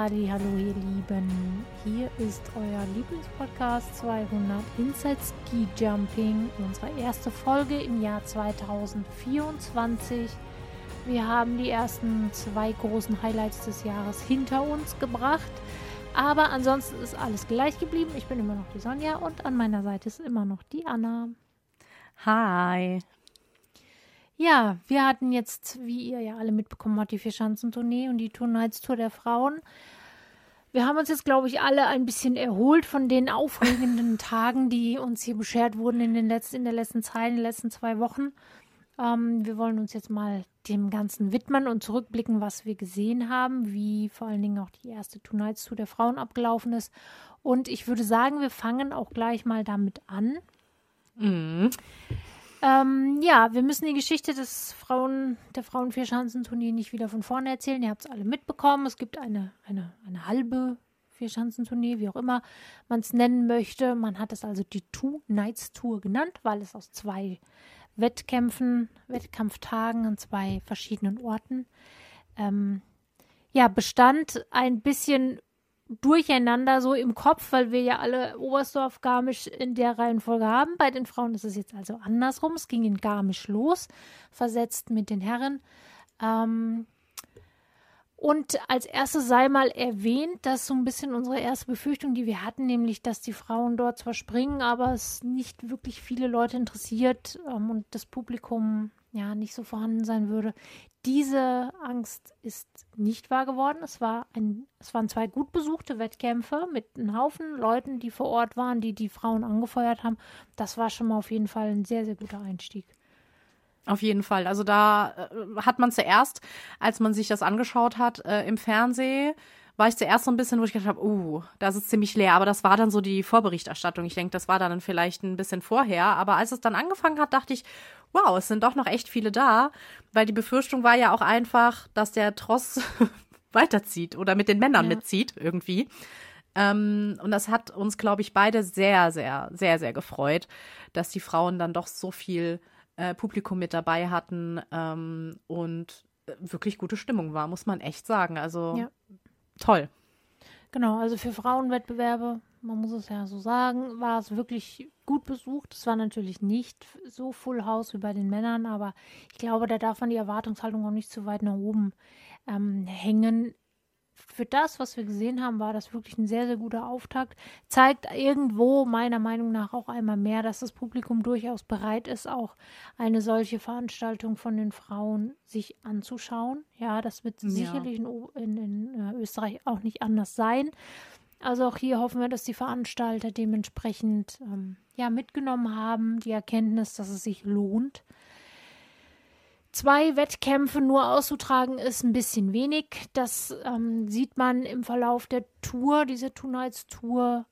Halli, hallo ihr Lieben. Hier ist euer Lieblingspodcast 200 Inside Ski Jumping, unsere erste Folge im Jahr 2024. Wir haben die ersten zwei großen Highlights des Jahres hinter uns gebracht. Aber ansonsten ist alles gleich geblieben. Ich bin immer noch die Sonja und an meiner Seite ist immer noch die Anna. Hi. Ja, wir hatten jetzt, wie ihr ja alle mitbekommen habt, die Vierschanzentournee und die Turnheitstour der Frauen. Wir haben uns jetzt, glaube ich, alle ein bisschen erholt von den aufregenden Tagen, die uns hier beschert wurden in, den letzten, in der letzten Zeit, in den letzten zwei Wochen. Ähm, wir wollen uns jetzt mal dem Ganzen widmen und zurückblicken, was wir gesehen haben, wie vor allen Dingen auch die erste Tonights-Tour der Frauen abgelaufen ist. Und ich würde sagen, wir fangen auch gleich mal damit an. Mhm. Ähm, ja, wir müssen die Geschichte des Frauen, der Frauen-Vierschanzenturnier nicht wieder von vorne erzählen. Ihr habt es alle mitbekommen. Es gibt eine, eine, eine halbe Vierschanzenturnier, wie auch immer man es nennen möchte. Man hat es also die Two Nights Tour genannt, weil es aus zwei Wettkämpfen, Wettkampftagen an zwei verschiedenen Orten ähm, ja, bestand ein bisschen durcheinander so im Kopf, weil wir ja alle Oberstdorf Garmisch in der Reihenfolge haben. Bei den Frauen ist es jetzt also andersrum. Es ging in Garmisch los, versetzt mit den Herren. Ähm, und als erstes sei mal erwähnt, dass so ein bisschen unsere erste Befürchtung, die wir hatten, nämlich, dass die Frauen dort zwar springen, aber es nicht wirklich viele Leute interessiert ähm, und das Publikum ja nicht so vorhanden sein würde. Diese Angst ist nicht wahr geworden. Es, war ein, es waren zwei gut besuchte Wettkämpfe mit einem Haufen Leuten, die vor Ort waren, die die Frauen angefeuert haben. Das war schon mal auf jeden Fall ein sehr, sehr guter Einstieg. Auf jeden Fall. Also da äh, hat man zuerst, als man sich das angeschaut hat äh, im Fernsehen, war ich zuerst so ein bisschen, wo ich gedacht habe, uh, das ist ziemlich leer. Aber das war dann so die Vorberichterstattung. Ich denke, das war dann vielleicht ein bisschen vorher. Aber als es dann angefangen hat, dachte ich, wow, es sind doch noch echt viele da. Weil die Befürchtung war ja auch einfach, dass der Tross weiterzieht oder mit den Männern ja. mitzieht irgendwie. Ähm, und das hat uns, glaube ich, beide sehr, sehr, sehr, sehr gefreut, dass die Frauen dann doch so viel äh, Publikum mit dabei hatten ähm, und wirklich gute Stimmung war, muss man echt sagen. Also ja toll. Genau, also für Frauenwettbewerbe, man muss es ja so sagen, war es wirklich gut besucht. Es war natürlich nicht so Full House wie bei den Männern, aber ich glaube, da darf man die Erwartungshaltung auch nicht zu weit nach oben ähm, hängen für das, was wir gesehen haben, war das wirklich ein sehr, sehr guter Auftakt. Zeigt irgendwo meiner Meinung nach auch einmal mehr, dass das Publikum durchaus bereit ist, auch eine solche Veranstaltung von den Frauen sich anzuschauen. Ja, das wird ja. sicherlich in, in, in äh, Österreich auch nicht anders sein. Also auch hier hoffen wir, dass die Veranstalter dementsprechend ähm, ja mitgenommen haben, die Erkenntnis, dass es sich lohnt, Zwei Wettkämpfe nur auszutragen ist ein bisschen wenig. Das ähm, sieht man im Verlauf der Tour, dieser Two Nights Tour,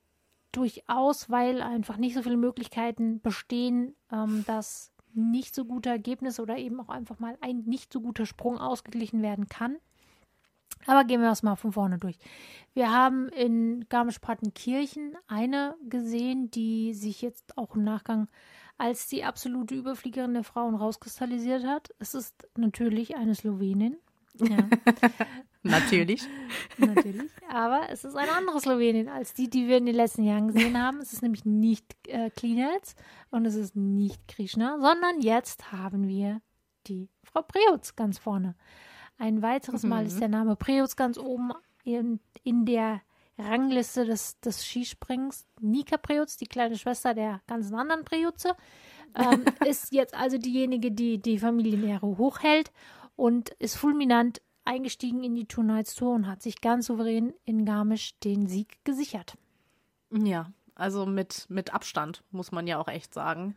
durchaus, weil einfach nicht so viele Möglichkeiten bestehen, ähm, dass nicht so gute Ergebnisse oder eben auch einfach mal ein nicht so guter Sprung ausgeglichen werden kann. Aber gehen wir das mal von vorne durch. Wir haben in Garmisch-Partenkirchen eine gesehen, die sich jetzt auch im Nachgang als die absolute Überfliegerin der Frauen rauskristallisiert hat. Es ist natürlich eine Slowenin. Ja. natürlich. natürlich. Aber es ist eine andere Slowenin als die, die wir in den letzten Jahren gesehen haben. Es ist nämlich nicht äh, Klinels und es ist nicht Krishna, sondern jetzt haben wir die Frau Preutz ganz vorne. Ein weiteres Mal ist mhm. der Name Preutz ganz oben in, in der Rangliste des, des Skisprings. Nika Preutz, die kleine Schwester der ganzen anderen Preutze, ähm, ist jetzt also diejenige, die die Familienehre hochhält und ist fulminant eingestiegen in die Two Nights Tour und hat sich ganz souverän in Garmisch den Sieg gesichert. Ja, also mit, mit Abstand, muss man ja auch echt sagen.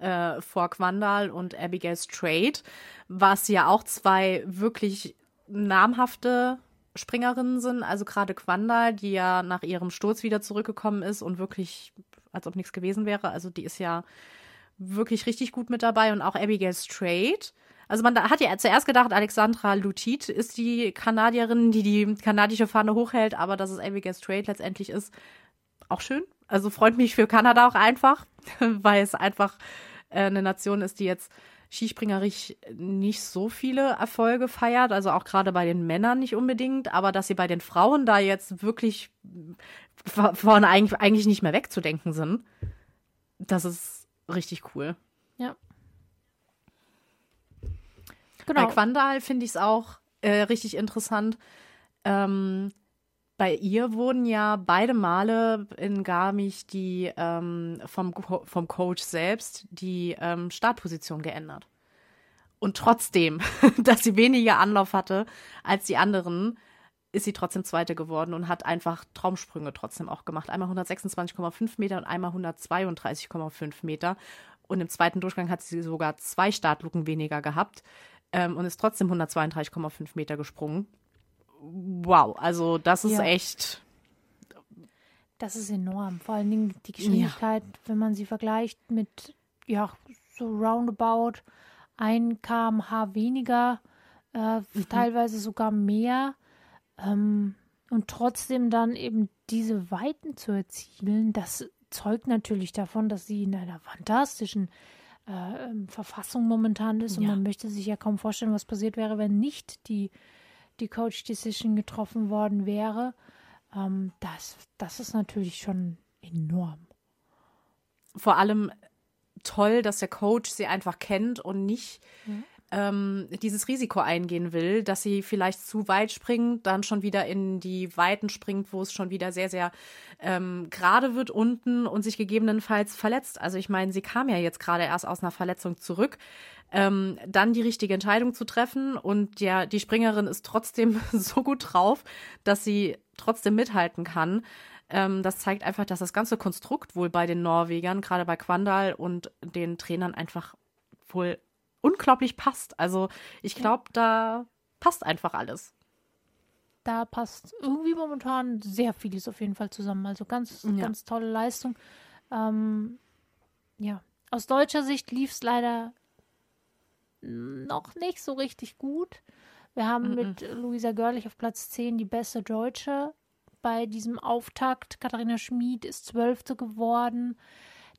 Äh, vor Quandal und Abigail Strait, was ja auch zwei wirklich namhafte Springerinnen sind, also gerade Quandal, die ja nach ihrem Sturz wieder zurückgekommen ist und wirklich, als ob nichts gewesen wäre. Also die ist ja wirklich richtig gut mit dabei und auch Abigail Strait. Also man hat ja zuerst gedacht, Alexandra Lutit ist die Kanadierin, die die kanadische Fahne hochhält, aber dass es Abigail Strait letztendlich ist, auch schön. Also freut mich für Kanada auch einfach, weil es einfach äh, eine Nation ist, die jetzt skispringerisch nicht so viele Erfolge feiert, also auch gerade bei den Männern nicht unbedingt, aber dass sie bei den Frauen da jetzt wirklich von eigentlich nicht mehr wegzudenken sind, das ist richtig cool. Ja. Genau. Bei Quandal finde ich es auch äh, richtig interessant. Ähm, bei ihr wurden ja beide Male in Garmisch die ähm, vom, vom Coach selbst die ähm, Startposition geändert. Und trotzdem, dass sie weniger Anlauf hatte als die anderen, ist sie trotzdem Zweite geworden und hat einfach Traumsprünge trotzdem auch gemacht. Einmal 126,5 Meter und einmal 132,5 Meter. Und im zweiten Durchgang hat sie sogar zwei Startluken weniger gehabt ähm, und ist trotzdem 132,5 Meter gesprungen wow, also das ist ja. echt. Das ist enorm. Vor allen Dingen die Geschwindigkeit, ja. wenn man sie vergleicht mit, ja, so roundabout ein kmh weniger, äh, mhm. teilweise sogar mehr. Ähm, und trotzdem dann eben diese Weiten zu erzielen, das zeugt natürlich davon, dass sie in einer fantastischen äh, ähm, Verfassung momentan ist. Und ja. man möchte sich ja kaum vorstellen, was passiert wäre, wenn nicht die die Coach Decision getroffen worden wäre. Ähm, das, das ist natürlich schon enorm. Vor allem toll, dass der Coach sie einfach kennt und nicht mhm. Ähm, dieses Risiko eingehen will, dass sie vielleicht zu weit springt, dann schon wieder in die Weiten springt, wo es schon wieder sehr, sehr ähm, gerade wird unten und sich gegebenenfalls verletzt. Also ich meine, sie kam ja jetzt gerade erst aus einer Verletzung zurück ähm, dann die richtige Entscheidung zu treffen. Und ja, die Springerin ist trotzdem so gut drauf, dass sie trotzdem mithalten kann. Ähm, das zeigt einfach, dass das ganze Konstrukt wohl bei den Norwegern, gerade bei Quandal und den Trainern einfach wohl unglaublich passt. Also ich glaube, da passt einfach alles. Da passt irgendwie momentan sehr vieles auf jeden Fall zusammen. Also ganz, ja. ganz tolle Leistung. Ähm, ja, aus deutscher Sicht lief es leider noch nicht so richtig gut. Wir haben mm -mm. mit Luisa Görlich auf Platz 10 die beste Deutsche bei diesem Auftakt. Katharina Schmid ist Zwölfte geworden.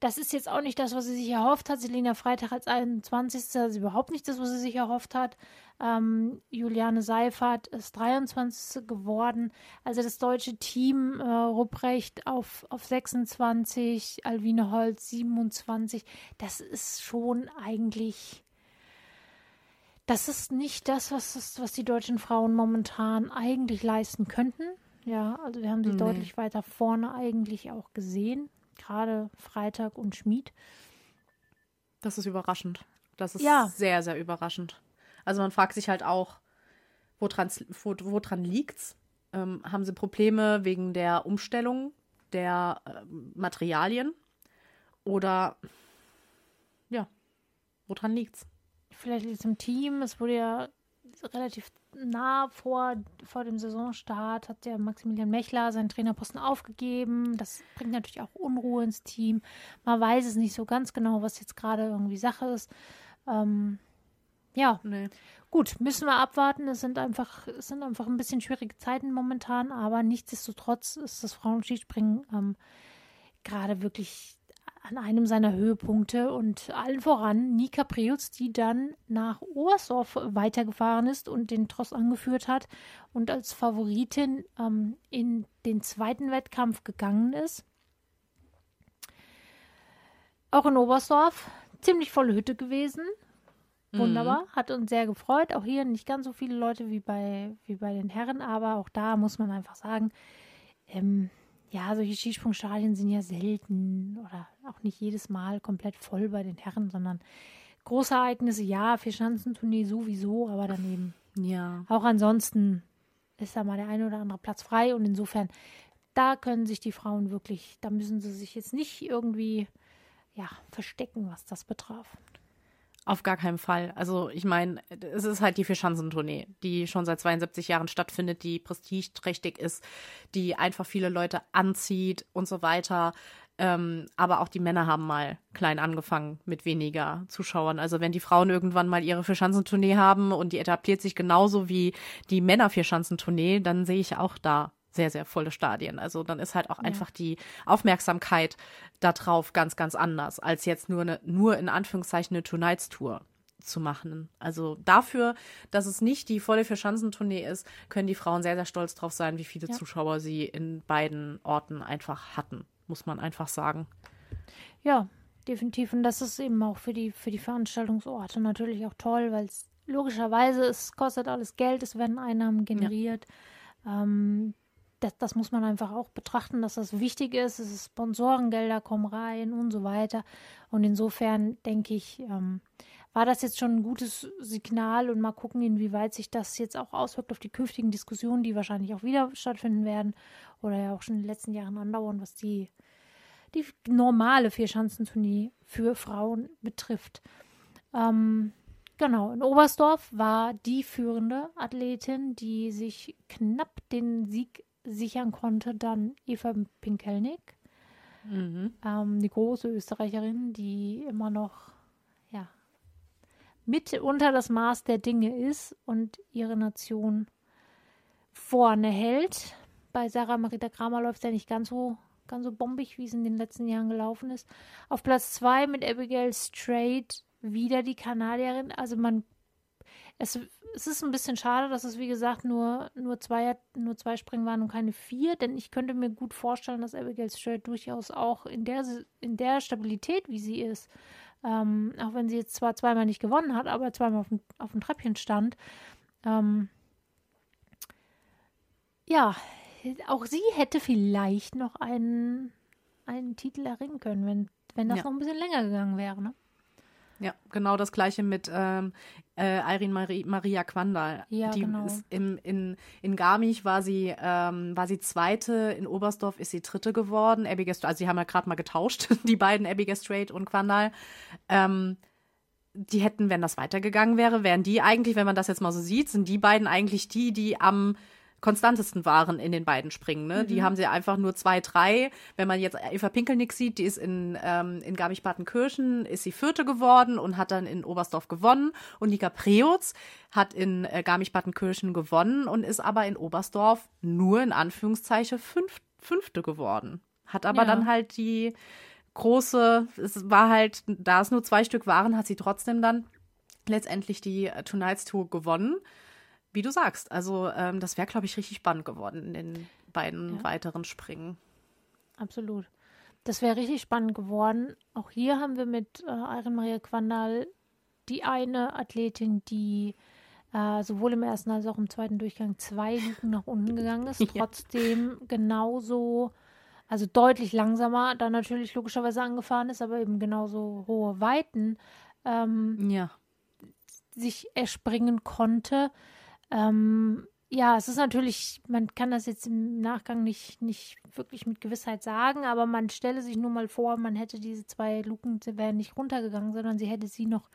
Das ist jetzt auch nicht das, was sie sich erhofft hat. Selina Freitag als 21. Das ist überhaupt nicht das, was sie sich erhofft hat. Ähm, Juliane Seifert ist 23. geworden. Also das deutsche Team, äh, Rupprecht auf, auf 26, Alwine Holz 27. Das ist schon eigentlich das ist nicht das, was, das, was die deutschen Frauen momentan eigentlich leisten könnten. Ja, also wir haben sie nee. deutlich weiter vorne eigentlich auch gesehen. Gerade Freitag und Schmied. Das ist überraschend. Das ist ja. sehr, sehr überraschend. Also man fragt sich halt auch, woran, wo, woran liegt's? Ähm, haben sie Probleme wegen der Umstellung der äh, Materialien? Oder ja, woran liegt's? vielleicht liegt es im Team. Es wurde ja relativ nah vor, vor dem Saisonstart hat der Maximilian Mechler seinen Trainerposten aufgegeben. Das bringt natürlich auch Unruhe ins Team. Man weiß es nicht so ganz genau, was jetzt gerade irgendwie Sache ist. Ähm, ja, nee. gut, müssen wir abwarten. Es sind einfach, es sind einfach ein bisschen schwierige Zeiten momentan, aber nichtsdestotrotz ist das Frauenskispringen ähm, gerade wirklich an einem seiner Höhepunkte und allen voran Nika Preutz, die dann nach Oberstdorf weitergefahren ist und den Tross angeführt hat und als Favoritin ähm, in den zweiten Wettkampf gegangen ist. Auch in Oberstdorf ziemlich volle Hütte gewesen. Wunderbar, mhm. hat uns sehr gefreut. Auch hier nicht ganz so viele Leute wie bei, wie bei den Herren, aber auch da muss man einfach sagen, ähm, ja, solche Skisprungstadien sind ja selten oder auch nicht jedes Mal komplett voll bei den Herren, sondern große Ereignisse, ja, Vierschanzentournee sowieso, aber daneben. Ja. Auch ansonsten ist da mal der eine oder andere Platz frei und insofern, da können sich die Frauen wirklich, da müssen sie sich jetzt nicht irgendwie, ja, verstecken, was das betraf. Auf gar keinen Fall. Also ich meine, es ist halt die Vierschanzentournee, die schon seit 72 Jahren stattfindet, die prestigeträchtig ist, die einfach viele Leute anzieht und so weiter. Ähm, aber auch die Männer haben mal klein angefangen mit weniger Zuschauern. Also wenn die Frauen irgendwann mal ihre Vierschanzentournee haben und die etabliert sich genauso wie die Männer Vierschanzentournee, dann sehe ich auch da sehr, sehr volle Stadien. Also dann ist halt auch ja. einfach die Aufmerksamkeit darauf ganz, ganz anders als jetzt nur eine, nur in Anführungszeichen eine Two-Nights-Tour. zu machen. Also dafür, dass es nicht die volle Vierschanzentournee ist, können die Frauen sehr, sehr stolz drauf sein, wie viele Ja. Zuschauer sie in beiden Orten einfach hatten, muss man einfach sagen. Ja, definitiv. Und das ist eben auch für die, für die Veranstaltungsorte natürlich auch toll, weil es logischerweise, es kostet alles Geld, es werden Einnahmen generiert. Ähm, das, das muss man einfach auch betrachten, dass das wichtig ist. Es ist Sponsorengelder kommen rein und so weiter. Und insofern denke ich, ähm, war das jetzt schon ein gutes Signal und mal gucken, inwieweit sich das jetzt auch auswirkt auf die künftigen Diskussionen, die wahrscheinlich auch wieder stattfinden werden oder ja auch schon in den letzten Jahren andauern, was die die normale Vierschanzentournee für Frauen betrifft. Ähm, genau, in Oberstdorf war die führende Athletin, die sich knapp den Sieg sichern konnte, dann Eva Pinkelnick, Mhm. ähm, die große Österreicherin, die immer noch ja, mit unter das Maß der Dinge ist und ihre Nation vorne hält. Bei Sarah Marita Kramer läuft es ja nicht ganz so, ganz so bombig, wie es in den letzten Jahren gelaufen ist. Auf Platz zwei mit Abigail Strait wieder die Kanadierin. Also man, es, es ist ein bisschen schade, dass es wie gesagt nur, nur, zwei, nur zwei Springen waren und keine vier, denn ich könnte mir gut vorstellen, dass Abigail Strait durchaus auch in der, in der Stabilität, wie sie ist, ähm, auch wenn sie jetzt zwar zweimal nicht gewonnen hat, aber zweimal auf dem, auf dem Treppchen stand, ähm, ja, auch sie hätte vielleicht noch einen, einen Titel erringen können, wenn, wenn das Ja. noch ein bisschen länger gegangen wäre. Ne? Ja, genau das gleiche mit ähm, äh, Irene Marie, Maria Quandal. Ja, die genau. ist im, in, in Garmisch war sie, ähm, war sie zweite, in Oberstdorf ist sie dritte geworden. Abigail, Strait- also sie haben ja gerade mal getauscht, die beiden, Abigail Strait und Quandal. Ähm, die hätten, wenn das weitergegangen wäre, wären die eigentlich, wenn man das jetzt mal so sieht, sind die beiden eigentlich die, die am konstantesten waren in den beiden Springen. Ne? Die haben sie einfach nur zwei, drei. Wenn man jetzt Eva Pinkelnick sieht, die ist in, ähm, in Garmisch-Partenkirchen, ist sie Vierte geworden und hat dann in Oberstdorf gewonnen. Und Nika Preutz hat in äh, Garmisch-Partenkirchen gewonnen und ist aber in Oberstdorf nur in Anführungszeichen fünf, Fünfte geworden. Hat aber Ja. dann halt die große, es war halt, da es nur zwei Stück waren, hat sie trotzdem dann letztendlich die äh, Tonight's Tour gewonnen. Wie du sagst, also ähm, das wäre, glaube ich, richtig spannend geworden in den beiden Ja. weiteren Springen. Absolut. Das wäre richtig spannend geworden. Auch hier haben wir mit äh, Irene Maria Quandal die eine Athletin, die äh, sowohl im ersten als auch im zweiten Durchgang zwei Luken nach unten gegangen ist, Ja. trotzdem genauso, also deutlich langsamer, dann natürlich logischerweise angefahren ist, aber eben genauso hohe Weiten ähm, Ja. sich erspringen konnte. Ähm, ja, es ist natürlich, man kann das jetzt im Nachgang nicht, nicht wirklich mit Gewissheit sagen, aber man stelle sich nur mal vor, man hätte diese zwei Luken, sie wären nicht runtergegangen, sondern sie hätte sie noch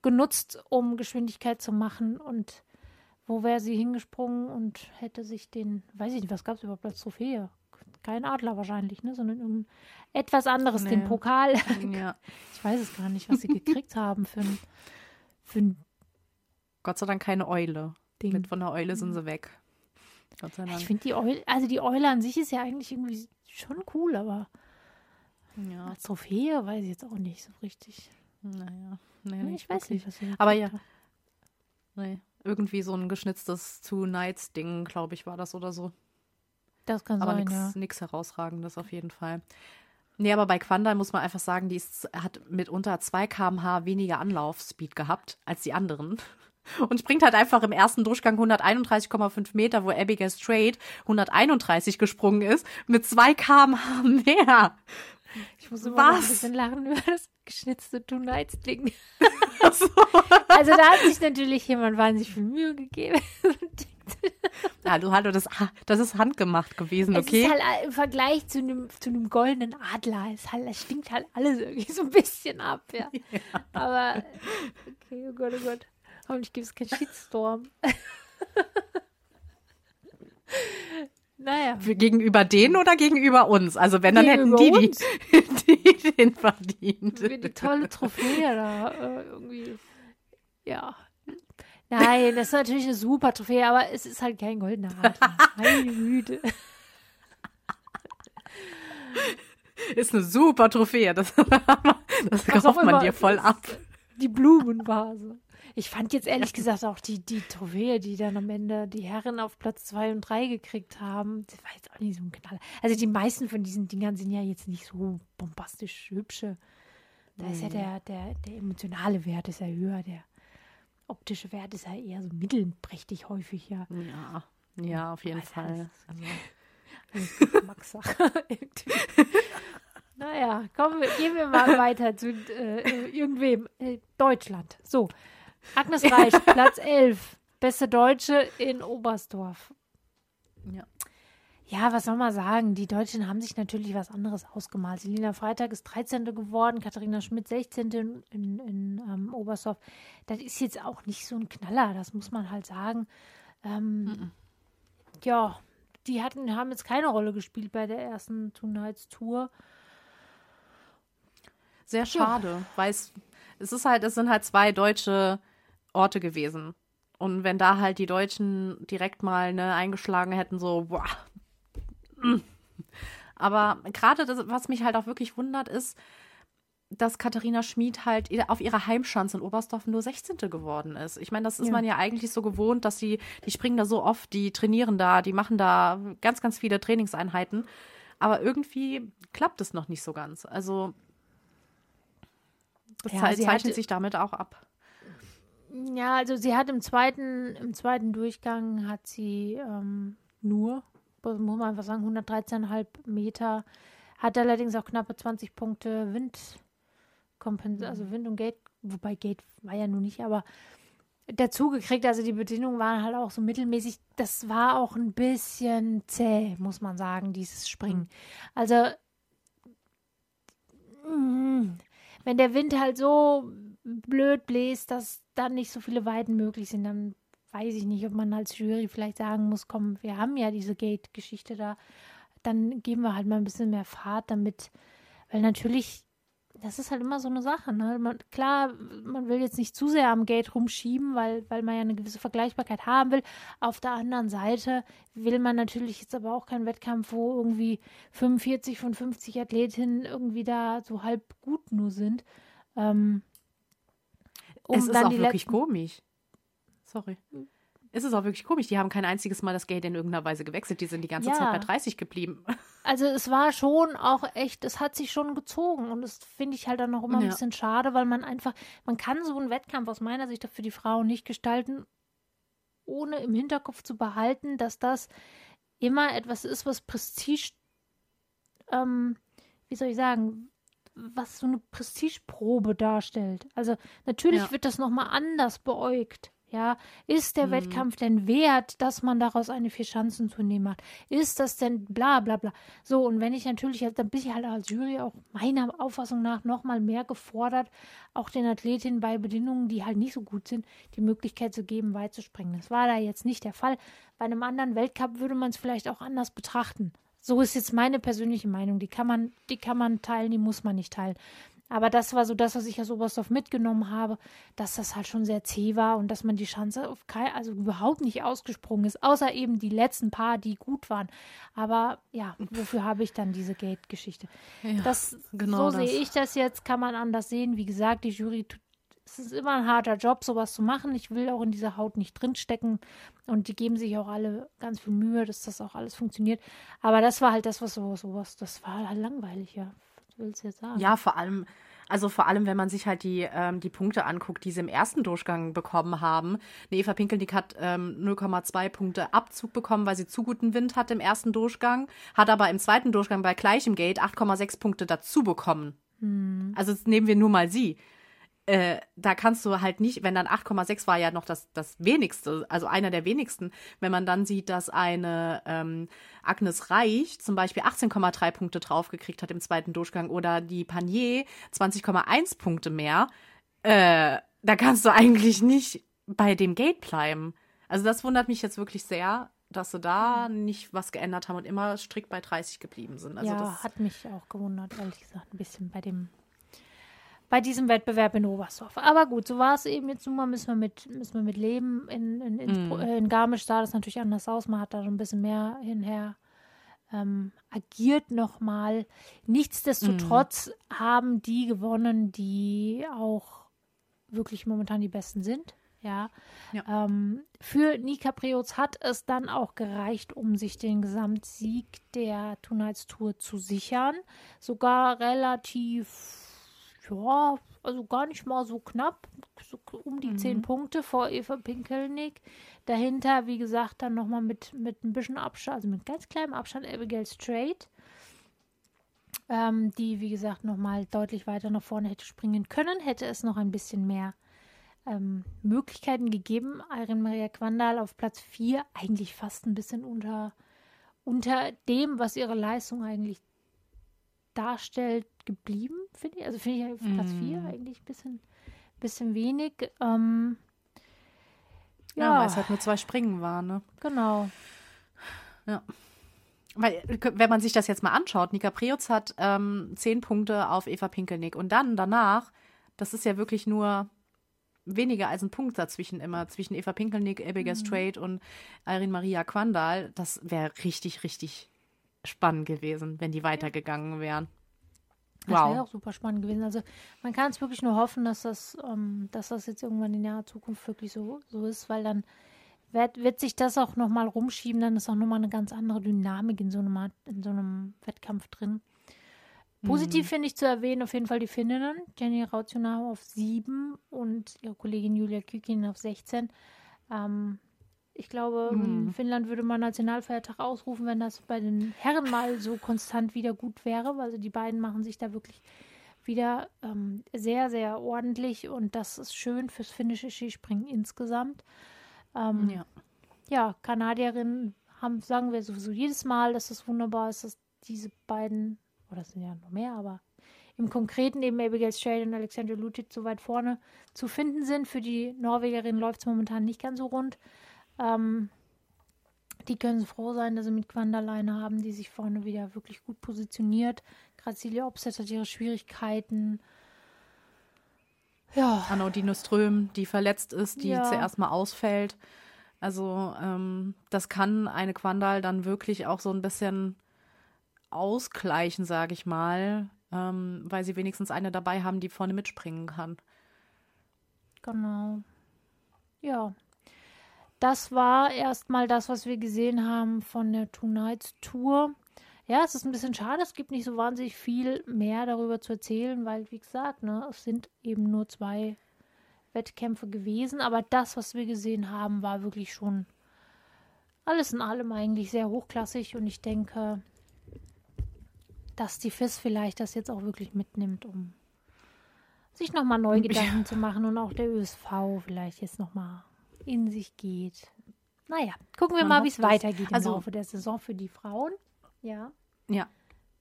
genutzt, um Geschwindigkeit zu machen und wo wäre sie hingesprungen und hätte sich den, weiß ich nicht, was gab es überhaupt als Trophäe? Kein Adler wahrscheinlich, ne, sondern irgendein etwas anderes, den Nee. Pokal. ja. Ich weiß es gar nicht, was sie gekriegt haben für ein Gott sei Dank keine Eule. Ding. Mit von der Eule sind sie weg. Gott sei Dank. Ich finde die Eule, also die Eule an sich ist ja eigentlich irgendwie schon cool, aber ja, als Trophäe weiß ich jetzt auch nicht so richtig. naja. Nee, Nee, ich weiß wirklich. nicht, was sie Aber ja. Nee. Irgendwie so ein geschnitztes Two Nights Ding, glaube ich, war das oder so. Das kann Aber sein, nichts ja. nix herausragendes auf jeden Fall. Nee, aber bei Quandal muss man einfach sagen, die ist, hat mitunter 2 km/h weniger Anlaufspeed gehabt als die anderen. Und springt halt einfach im ersten Durchgang 131,5 Meter, wo Abigail Strait 131 gesprungen ist, mit 2 km/h mehr. Ich muss immer noch ein Was? bisschen lachen über das geschnitzte Two Nights Ding. So. Also da hat sich natürlich jemand wahnsinnig viel Mühe gegeben. Hallo, hallo, das, das ist handgemacht gewesen, Es okay? ist halt im Vergleich zu einem, zu einem goldenen Adler, es halt, es stinkt halt alles irgendwie so ein bisschen ab, ja. Aber, okay, oh Gott, oh Gott. Hoffentlich gibt es keinen Shitstorm. naja. Für- Gegenüber denen oder gegenüber uns? Also wenn, dann hätten Gegenüber die, uns. die, die den verdient. Für die tolle Trophäe da äh, irgendwie. Ja. Nein, das ist natürlich eine super Trophäe, aber es ist halt kein goldener Adler. Meine Güte. Ist eine super Trophäe. Das, das kauft man dir voll ab. Die Blumenvase. Ich fand jetzt ehrlich gesagt auch die, die Trophäe, die dann am Ende die Herren auf Platz 2 und 3 gekriegt haben, das war jetzt auch nicht so ein Knaller. Also die meisten von diesen Dingern sind ja jetzt nicht so bombastisch hübsche. Da ist ja der, der, der emotionale Wert ist ja höher, der optische Wert ist ja eher so mittelprächtig häufig, ja. Ja, ja, auf jeden Also, Fall. Alles irgendwie. naja, kommen wir, gehen wir mal weiter zu äh, irgendwem. Äh, Deutschland. So. Agnes Reich, Platz 11. Beste Deutsche in Oberstdorf. Ja. Ja, was soll man sagen? Die Deutschen haben sich natürlich was anderes ausgemalt. Selina Freitag ist 13. geworden, Katharina Schmidt 16. in, in, in ähm, Oberstdorf. Das ist jetzt auch nicht so ein Knaller, das muss man halt sagen. Ähm, Ja, die hatten, haben jetzt keine Rolle gespielt bei der ersten Two Nights Tour. Sehr schade, weil es, es ist halt, es sind halt zwei deutsche Orte gewesen. Und wenn da halt die Deutschen direkt mal ne, eingeschlagen hätten, so, boah. mm. Aber gerade das, was mich halt auch wirklich wundert, ist, dass Katharina Schmid halt auf ihrer Heimschanze in Oberstdorf nur 16. geworden ist. Ich meine, das ist Ja. man ja eigentlich so gewohnt, dass sie, die springen da so oft, die trainieren da, die machen da ganz, ganz viele Trainingseinheiten. Aber irgendwie klappt es noch nicht so ganz. Also das Ja, zeichnet hatte- sich damit auch ab. Ja, also sie hat im zweiten, im zweiten Durchgang hat sie ähm, nur, muss man einfach sagen, 113,5 Meter, hat allerdings auch knappe 20 Punkte Wind, kompens also Wind und Gate, wobei Gate war ja nun nicht, aber dazu gekriegt, also die Bedingungen waren halt auch so mittelmäßig. Das war auch ein bisschen zäh, muss man sagen, dieses Springen. Also, mm, wenn der Wind halt so blöd bläst, dass dann nicht so viele Weiten möglich sind, dann weiß ich nicht, ob man als Jury vielleicht sagen muss, komm, wir haben ja diese Gate-Geschichte da, dann geben wir halt mal ein bisschen mehr Fahrt damit, weil natürlich, das ist halt immer so eine Sache, ne? Man, klar, man will jetzt nicht zu sehr am Gate rumschieben, weil, weil man ja eine gewisse Vergleichbarkeit haben will. Auf der anderen Seite will man natürlich jetzt aber auch keinen Wettkampf, wo irgendwie 45 von 50 Athletinnen irgendwie da so halb gut nur sind. Ähm, um es ist auch wirklich komisch. Sorry. Es ist auch wirklich komisch. Die haben kein einziges Mal das Gate in irgendeiner Weise gewechselt. Die sind die ganze Ja. Zeit bei 30 geblieben. Also es war schon auch echt, es hat sich schon gezogen und das finde ich halt dann noch immer ein Ja. bisschen schade, weil man einfach, man kann so einen Wettkampf aus meiner Sicht für die Frauen nicht gestalten, ohne im Hinterkopf zu behalten, dass das immer etwas ist, was Prestige, ähm, wie soll ich sagen, was so eine Prestigeprobe darstellt. Also natürlich Ja. wird das nochmal anders beäugt. Ja, ist der Mhm. Wettkampf denn wert, dass man daraus eine Vier-Schanzentournee macht? Ist das denn bla bla bla? So, und wenn ich natürlich, dann bin ich halt als Jury auch meiner Auffassung nach nochmal mehr gefordert, auch den Athletinnen bei Bedingungen, die halt nicht so gut sind, die Möglichkeit zu geben, weit zu springen. Das war da jetzt nicht der Fall. Bei einem anderen Weltcup würde man es vielleicht auch anders betrachten. So ist jetzt meine persönliche Meinung. Die kann man, die kann man teilen, die muss man nicht teilen. Aber das war so das, was ich aus Oberstdorf mitgenommen habe, dass das halt schon sehr zäh war und dass man die Chance auf kein, also überhaupt nicht ausgesprungen ist, außer eben die letzten paar, die gut waren. Aber ja, wofür habe ich dann diese Gate-Geschichte? Das, genau so sehe ich das jetzt, kann man anders sehen. Wie gesagt, die Jury tut es ist immer ein harter Job, sowas zu machen. Ich will auch in dieser Haut nicht drinstecken. Und die geben sich auch alle ganz viel Mühe, dass das auch alles funktioniert. Aber das war halt das, was sowas, sowas das war halt langweilig, ja. Was willst du jetzt sagen? Ja, vor allem, also vor allem, wenn man sich halt die, ähm, die Punkte anguckt, die sie im ersten Durchgang bekommen haben. Eine Eva Pinkelnick hat ähm, 0,2 Punkte Abzug bekommen, weil sie zu guten Wind hat im ersten Durchgang, hat aber im zweiten Durchgang bei gleichem Gate 8,6 Punkte dazu bekommen. Also jetzt nehmen wir nur mal sie. Äh, da kannst du halt nicht, wenn dann 8,6 war ja noch das, das wenigste, also einer der wenigsten, wenn man dann sieht, dass eine ähm, Agnes Reich zum Beispiel 18,3 Punkte draufgekriegt hat im zweiten Durchgang oder die Panier 20,1 Punkte mehr, äh, da kannst du eigentlich nicht bei dem Gate bleiben. Also das wundert mich jetzt wirklich sehr, dass sie da nicht was geändert haben und immer strikt bei 30 geblieben sind. Also ja, das, hat mich auch gewundert, ehrlich gesagt, ein bisschen bei dem bei diesem Wettbewerb in Oberstdorf. Aber gut, so war es eben jetzt nun mal, müssen wir mit, müssen wir mit leben. In, in, Innsbruck- Mhm. äh, in Garmisch sah das natürlich anders aus. Man hat da ein bisschen mehr hinher ähm, agiert nochmal. Nichtsdestotrotz Mhm. haben die gewonnen, die auch wirklich momentan die Besten sind. Ja. ja. Ähm, für Nika Preutz hat es dann auch gereicht, um sich den Gesamtsieg der Tonight's Tour zu sichern. Sogar relativ, ja, also gar nicht mal so knapp, so um die mhm. zehn Punkte vor Eva Pinkelnick. Dahinter, wie gesagt, dann nochmal mit, mit ein bisschen Abstand, also mit ganz kleinem Abstand Abigail Strait, ähm, die, wie gesagt, nochmal deutlich weiter nach vorne hätte springen können, hätte es noch ein bisschen mehr ähm, Möglichkeiten gegeben. Irene Maria Quandal auf Platz 4, eigentlich fast ein bisschen unter, unter dem, was ihre Leistung eigentlich darstellt, geblieben, finde ich. Also finde ich auf Platz 4 mm. eigentlich ein bisschen, bisschen wenig. Ähm, ja, ja weil es halt nur zwei Springen waren, ne? Genau. Ja. Weil, wenn man sich das jetzt mal anschaut, Nika Preutz hat ähm, zehn Punkte auf Eva Pinkelnick und dann danach, das ist ja wirklich nur weniger als ein Punkt dazwischen immer, zwischen Eva Pinkelnick, Abigail mhm. Strait und Irene Maria Quandal. Das wäre richtig, richtig spannend gewesen, wenn die weitergegangen wären. Wow. Das wäre auch super spannend gewesen. Also man kann es wirklich nur hoffen, dass das, ähm, dass das jetzt irgendwann in naher Zukunft wirklich so, so ist, weil dann wird, wird sich das auch nochmal rumschieben, dann ist auch nochmal eine ganz andere Dynamik in so einem, in so einem Wettkampf drin. Positiv mhm. finde ich zu erwähnen auf jeden Fall die Finninnen, Jenny Rautionau auf 7 und ihre Kollegin Julia Kükin auf 16. Ähm, ich glaube, mhm. Finnland würde mal Nationalfeiertag ausrufen, wenn das bei den Herren mal so konstant wieder gut wäre. Also die beiden machen sich da wirklich wieder ähm, sehr, sehr ordentlich und das ist schön fürs finnische Skispringen insgesamt. Ähm, ja. ja, Kanadierinnen haben, sagen wir sowieso jedes Mal, dass es wunderbar ist, dass diese beiden, oder es sind ja noch mehr, aber im Konkreten eben Abigail Strait und Alexandra Lutic so weit vorne zu finden sind. Für die Norwegerinnen läuft es momentan nicht ganz so rund. Ähm, die können froh sein, dass sie mit Quandaleine haben, die sich vorne wieder wirklich gut positioniert. Grazilia Opset hat ihre Schwierigkeiten. Ja. Anno Dino Ström, die verletzt ist, die ja. zuerst mal ausfällt. Also ähm, das kann eine Quandal dann wirklich auch so ein bisschen ausgleichen, sage ich mal, ähm, weil sie wenigstens eine dabei haben, die vorne mitspringen kann. Genau. Ja. Das war erstmal das, was wir gesehen haben von der Two Nights Tour. Ja, es ist ein bisschen schade, es gibt nicht so wahnsinnig viel mehr darüber zu erzählen, weil, wie gesagt, ne, es sind eben nur zwei Wettkämpfe gewesen. Aber das, was wir gesehen haben, war wirklich schon alles in allem eigentlich sehr hochklassig. Und ich denke, dass die FIS vielleicht das jetzt auch wirklich mitnimmt, um sich nochmal neu Gedanken ja. zu machen und auch der ÖSV vielleicht jetzt nochmal in sich geht. Naja, gucken wir Man mal, wie es weitergeht im also, Laufe der Saison für die Frauen. Ja. Ja.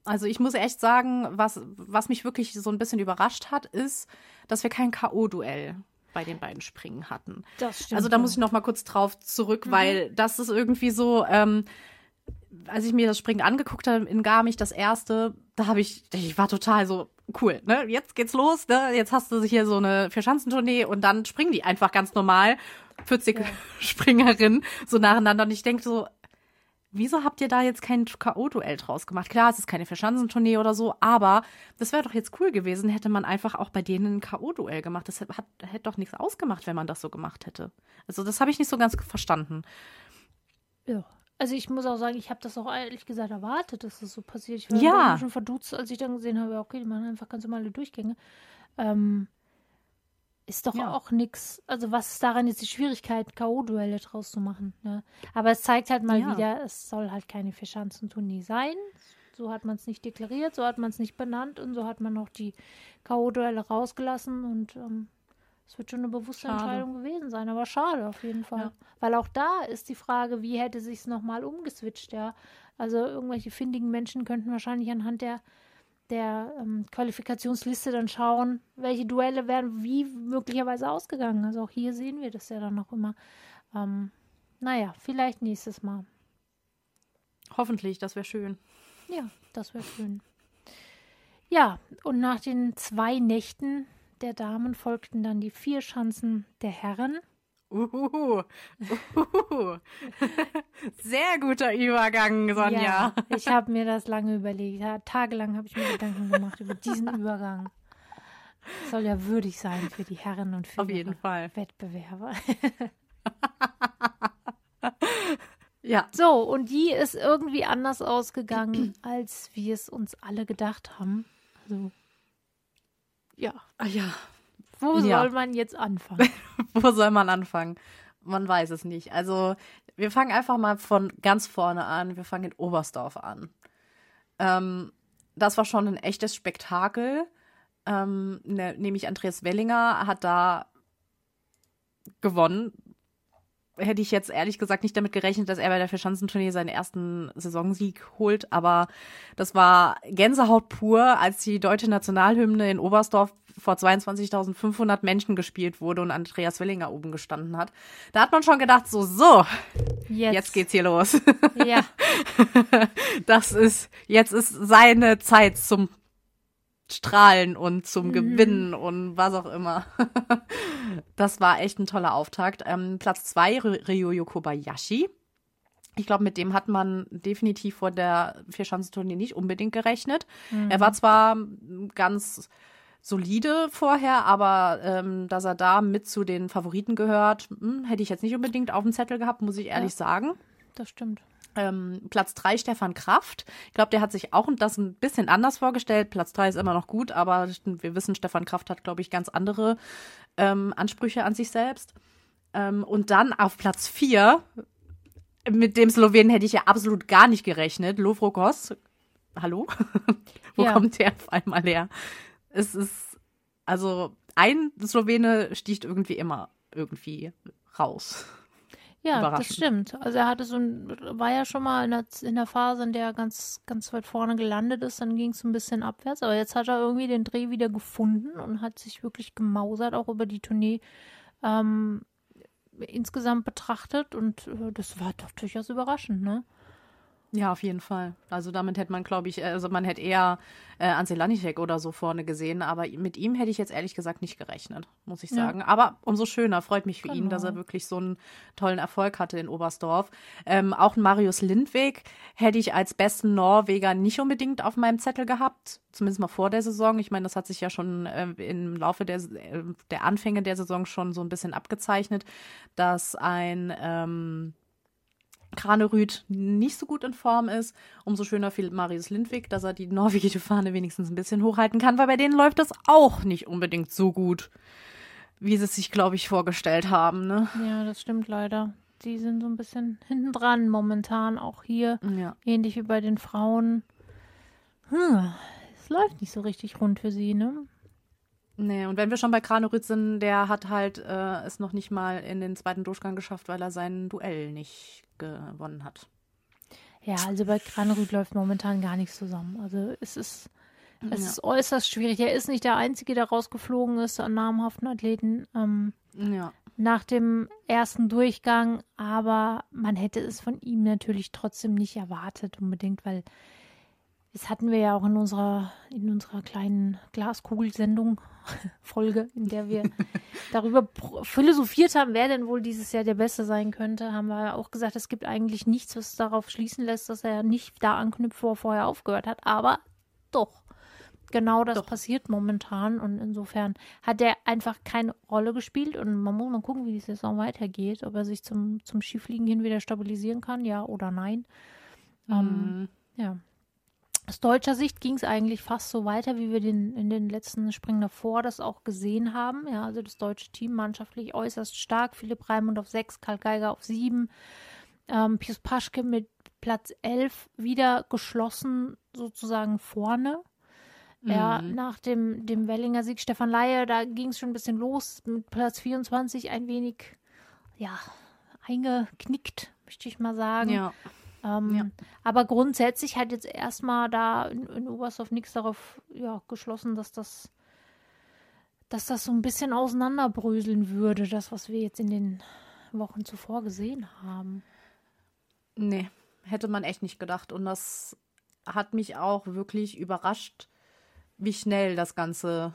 Also ich muss echt sagen, was, was mich wirklich so ein bisschen überrascht hat, ist, dass wir kein K.O.-Duell bei den beiden Springen hatten. Das stimmt. Also da muss ich noch mal kurz drauf zurück, mhm. weil das ist irgendwie so, ähm, als ich mir das Springen angeguckt habe in Garmisch, das erste, da habe ich, ich war total so, cool, ne? Jetzt geht's los, ne? Jetzt hast du hier so eine Vierschanzentournee und dann springen die einfach ganz normal. 40 ja. Springerinnen so nacheinander. Und ich denke so, wieso habt ihr da jetzt kein K.O.-Duell draus gemacht? Klar, es ist keine Verschanzentournee oder so, aber das wäre doch jetzt cool gewesen, hätte man einfach auch bei denen ein K.O.-Duell gemacht. Das hat, hätte doch nichts ausgemacht, wenn man das so gemacht hätte. Also das habe ich nicht so ganz verstanden. Ja. Also ich muss auch sagen, ich habe das auch ehrlich gesagt erwartet, dass das so passiert. Ich war ja. schon verdutzt, als ich dann gesehen habe, okay, die machen einfach ganz normale Durchgänge. Ähm, ist doch ja. auch nichts. Also, was ist daran jetzt die Schwierigkeit, K.O.-Duelle draus zu machen? Ne? Aber es zeigt halt mal ja. wieder, es soll halt keine Vierschanzentournee sein. So hat man es nicht deklariert, so hat man es nicht benannt und so hat man auch die K.O.-Duelle rausgelassen und ähm, es wird schon eine bewusste schade. Entscheidung gewesen sein, aber schade auf jeden Fall. Ja. Weil auch da ist die Frage, wie hätte sich es nochmal umgeswitcht, ja. Also irgendwelche findigen Menschen könnten wahrscheinlich anhand der der ähm, Qualifikationsliste dann schauen, welche Duelle wären wie möglicherweise ausgegangen. Also auch hier sehen wir das ja dann noch immer. Ähm, naja, vielleicht nächstes Mal. Hoffentlich, das wäre schön. Ja, das wäre schön. Ja, und nach den zwei Nächten der Damen folgten dann die vier Schanzen der Herren. Uhuhu. Uhuhu. Sehr guter Übergang, Sonja. Ja, ich habe mir das lange überlegt. Ja, tagelang habe ich mir Gedanken gemacht über diesen Übergang. Soll ja würdig sein für die Herren und für Auf jeden Fall. Wettbewerber. Ja. So, und die ist irgendwie anders ausgegangen, als wir es uns alle gedacht haben. Also, ja. Ah, ja. Wo Ja. soll man jetzt anfangen? Wo soll man anfangen? Man weiß es nicht. Also, wir fangen einfach mal von ganz vorne an. Wir fangen in Oberstdorf an. Ähm, das war schon ein echtes Spektakel. Ähm, ne, nämlich Andreas Wellinger hat da gewonnen. Hätte ich jetzt ehrlich gesagt nicht damit gerechnet, dass er bei der Vierschanzentournee seinen ersten Saisonsieg holt, aber das war Gänsehaut pur, als die deutsche Nationalhymne in Oberstdorf vor 22.500 Menschen gespielt wurde und Andreas Wellinger oben gestanden hat. Da hat man schon gedacht, so, so, Jetzt, jetzt geht's hier los. Ja, Das ist, jetzt ist seine Zeit zum Strahlen und zum Gewinnen und was auch immer. Das war echt ein toller Auftakt. Ähm, Platz zwei, Ry- Ryoyo Kobayashi. Ich glaube, mit dem hat man definitiv vor der Vierschanzentournee nicht unbedingt gerechnet. Er war zwar ganz solide vorher, aber ähm, dass er da mit zu den Favoriten gehört, hm, hätte ich jetzt nicht unbedingt auf dem Zettel gehabt, muss ich ehrlich sagen. das stimmt. Ähm, Platz drei Stefan Kraft. Ich glaube, der hat sich auch das ein bisschen anders vorgestellt. Platz drei ist immer noch gut, aber wir wissen, Stefan Kraft hat, glaube ich, ganz andere ähm, Ansprüche an sich selbst. Ähm, und dann auf Platz vier, mit dem Slowenen hätte ich ja absolut gar nicht gerechnet. Lovrokos. Hallo? Wo Ja. kommt der auf einmal her? Es ist, also ein Slowene sticht irgendwie immer irgendwie raus. Ja, das stimmt. Also er hatte so ein, war ja schon mal in der, in der Phase, in der er ganz, ganz weit vorne gelandet ist, dann ging es ein bisschen abwärts, aber jetzt hat er irgendwie den Dreh wieder gefunden und hat sich wirklich gemausert, auch über die Tournee ähm, insgesamt betrachtet und äh, das war doch durchaus überraschend, ne? Ja, auf jeden Fall. Also damit hätte man, glaube ich, also man hätte eher äh, Ansel Lanischek oder so vorne gesehen, aber mit ihm hätte ich jetzt ehrlich gesagt nicht gerechnet, muss ich Ja. sagen. Aber umso schöner, freut mich für ihn, Genau. dass er wirklich so einen tollen Erfolg hatte in Oberstdorf. Ähm, auch Marius Lindwig hätte ich als besten Norweger nicht unbedingt auf meinem Zettel gehabt, zumindest mal vor der Saison. Ich meine, das hat sich ja schon äh, im Laufe der, äh, der Anfänge der Saison schon so ein bisschen abgezeichnet, dass ein ähm, Kranerüth nicht so gut in Form ist. Umso schöner für Marius Lindwig, dass er die norwegische Fahne wenigstens ein bisschen hochhalten kann, weil bei denen läuft das auch nicht unbedingt so gut, wie sie es sich, glaube ich, vorgestellt haben. Ne? Ja, das stimmt leider. Die sind so ein bisschen hinten dran momentan, auch hier, Ja. ähnlich wie bei den Frauen. Hm, es läuft nicht so richtig rund für sie, ne? Nee, und wenn wir schon bei Kranerüth sind, der hat halt äh, es noch nicht mal in den zweiten Durchgang geschafft, weil er sein Duell nicht gewonnen hat. Ja, also bei Granerüth läuft momentan gar nichts zusammen. Also es ist, es Ja. ist äußerst schwierig. Er ist nicht der Einzige, der rausgeflogen ist an namhaften Athleten ähm, Ja. nach dem ersten Durchgang, aber man hätte es von ihm natürlich trotzdem nicht erwartet unbedingt, weil das hatten wir ja auch in unserer, in unserer kleinen Glaskugelsendung Folge, in der wir darüber philosophiert haben, wer denn wohl dieses Jahr der Beste sein könnte, haben wir ja auch gesagt, es gibt eigentlich nichts, was darauf schließen lässt, dass er nicht da anknüpft, wo er vorher aufgehört hat. Aber doch, genau das Doch. passiert momentan und insofern hat er einfach keine Rolle gespielt und man muss mal gucken, wie die Saison weitergeht, ob er sich zum, zum Skifliegen hin wieder stabilisieren kann, ja oder nein. Ähm, Mhm. ja. Aus deutscher Sicht ging es eigentlich fast so weiter, wie wir den, in den letzten Springen davor das auch gesehen haben. Ja, also das deutsche Team mannschaftlich äußerst stark. Philipp Raimund auf 6, Karl Geiger auf 7. Ähm, Pius Paschke mit Platz 11 wieder geschlossen sozusagen vorne. Ja, Mhm. nach dem, dem Wellinger Sieg Stefan Laie, da ging es schon ein bisschen los mit Platz 24 ein wenig, ja, eingeknickt, möchte ich mal sagen. Ja. Ähm, Ja. Aber grundsätzlich hat jetzt erstmal da in, in Oberstdorf nichts darauf ja, geschlossen, dass das, dass das so ein bisschen auseinanderbröseln würde, das, was wir jetzt in den Wochen zuvor gesehen haben. Nee, hätte man echt nicht gedacht. Und das hat mich auch wirklich überrascht, wie schnell das Ganze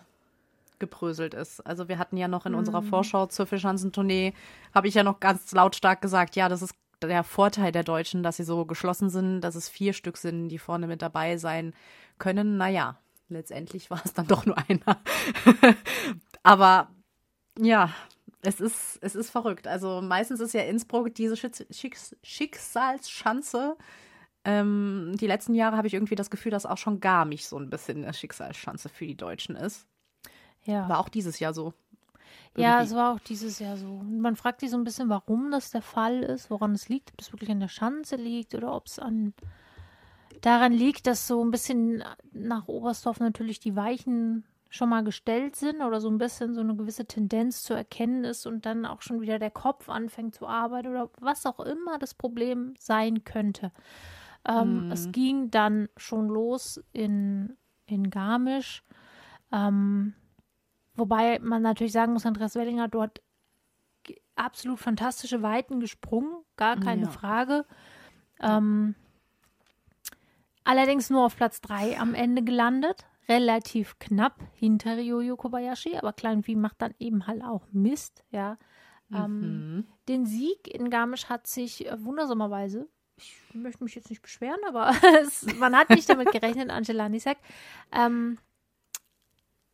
gebröselt ist. Also wir hatten ja noch in unserer Vorschau zur Fischhansen-Tournee, habe ich ja noch ganz lautstark gesagt, ja, das ist der Vorteil der Deutschen, dass sie so geschlossen sind, dass es vier Stück sind, die vorne mit dabei sein können. Naja, letztendlich war es dann doch nur einer. Aber ja, es ist, es ist verrückt. Also meistens ist ja Innsbruck diese Schicks Schicksalsschanze. Ähm, die letzten Jahre habe ich irgendwie das Gefühl, dass auch schon Garmisch so ein bisschen eine Schicksalsschanze für die Deutschen ist. Ja. War auch dieses Jahr so. Ja, es war auch dieses Jahr so. Man fragt sich so ein bisschen, warum das der Fall ist, woran es liegt, ob es wirklich an der Schanze liegt oder ob es an daran liegt, dass so ein bisschen nach Oberstdorf natürlich die Weichen schon mal gestellt sind oder so ein bisschen so eine gewisse Tendenz zu erkennen ist und dann auch schon wieder der Kopf anfängt zu arbeiten oder was auch immer das Problem sein könnte. Ähm, mm. Es ging dann schon los in, in Garmisch. Ähm, wobei man natürlich sagen muss, Andreas Wellinger dort absolut fantastische Weiten gesprungen, gar keine ja. Frage. Ähm, allerdings nur auf Platz 3 am Ende gelandet relativ knapp hinter Ryoyo Kobayashi, aber Kleinvieh macht dann eben halt auch Mist, ja. Ähm, mhm. den Sieg in Garmisch hat sich äh, wundersamerweise, ich möchte mich jetzt nicht beschweren, aber es, man hat nicht damit gerechnet, Angela Nisak, ähm,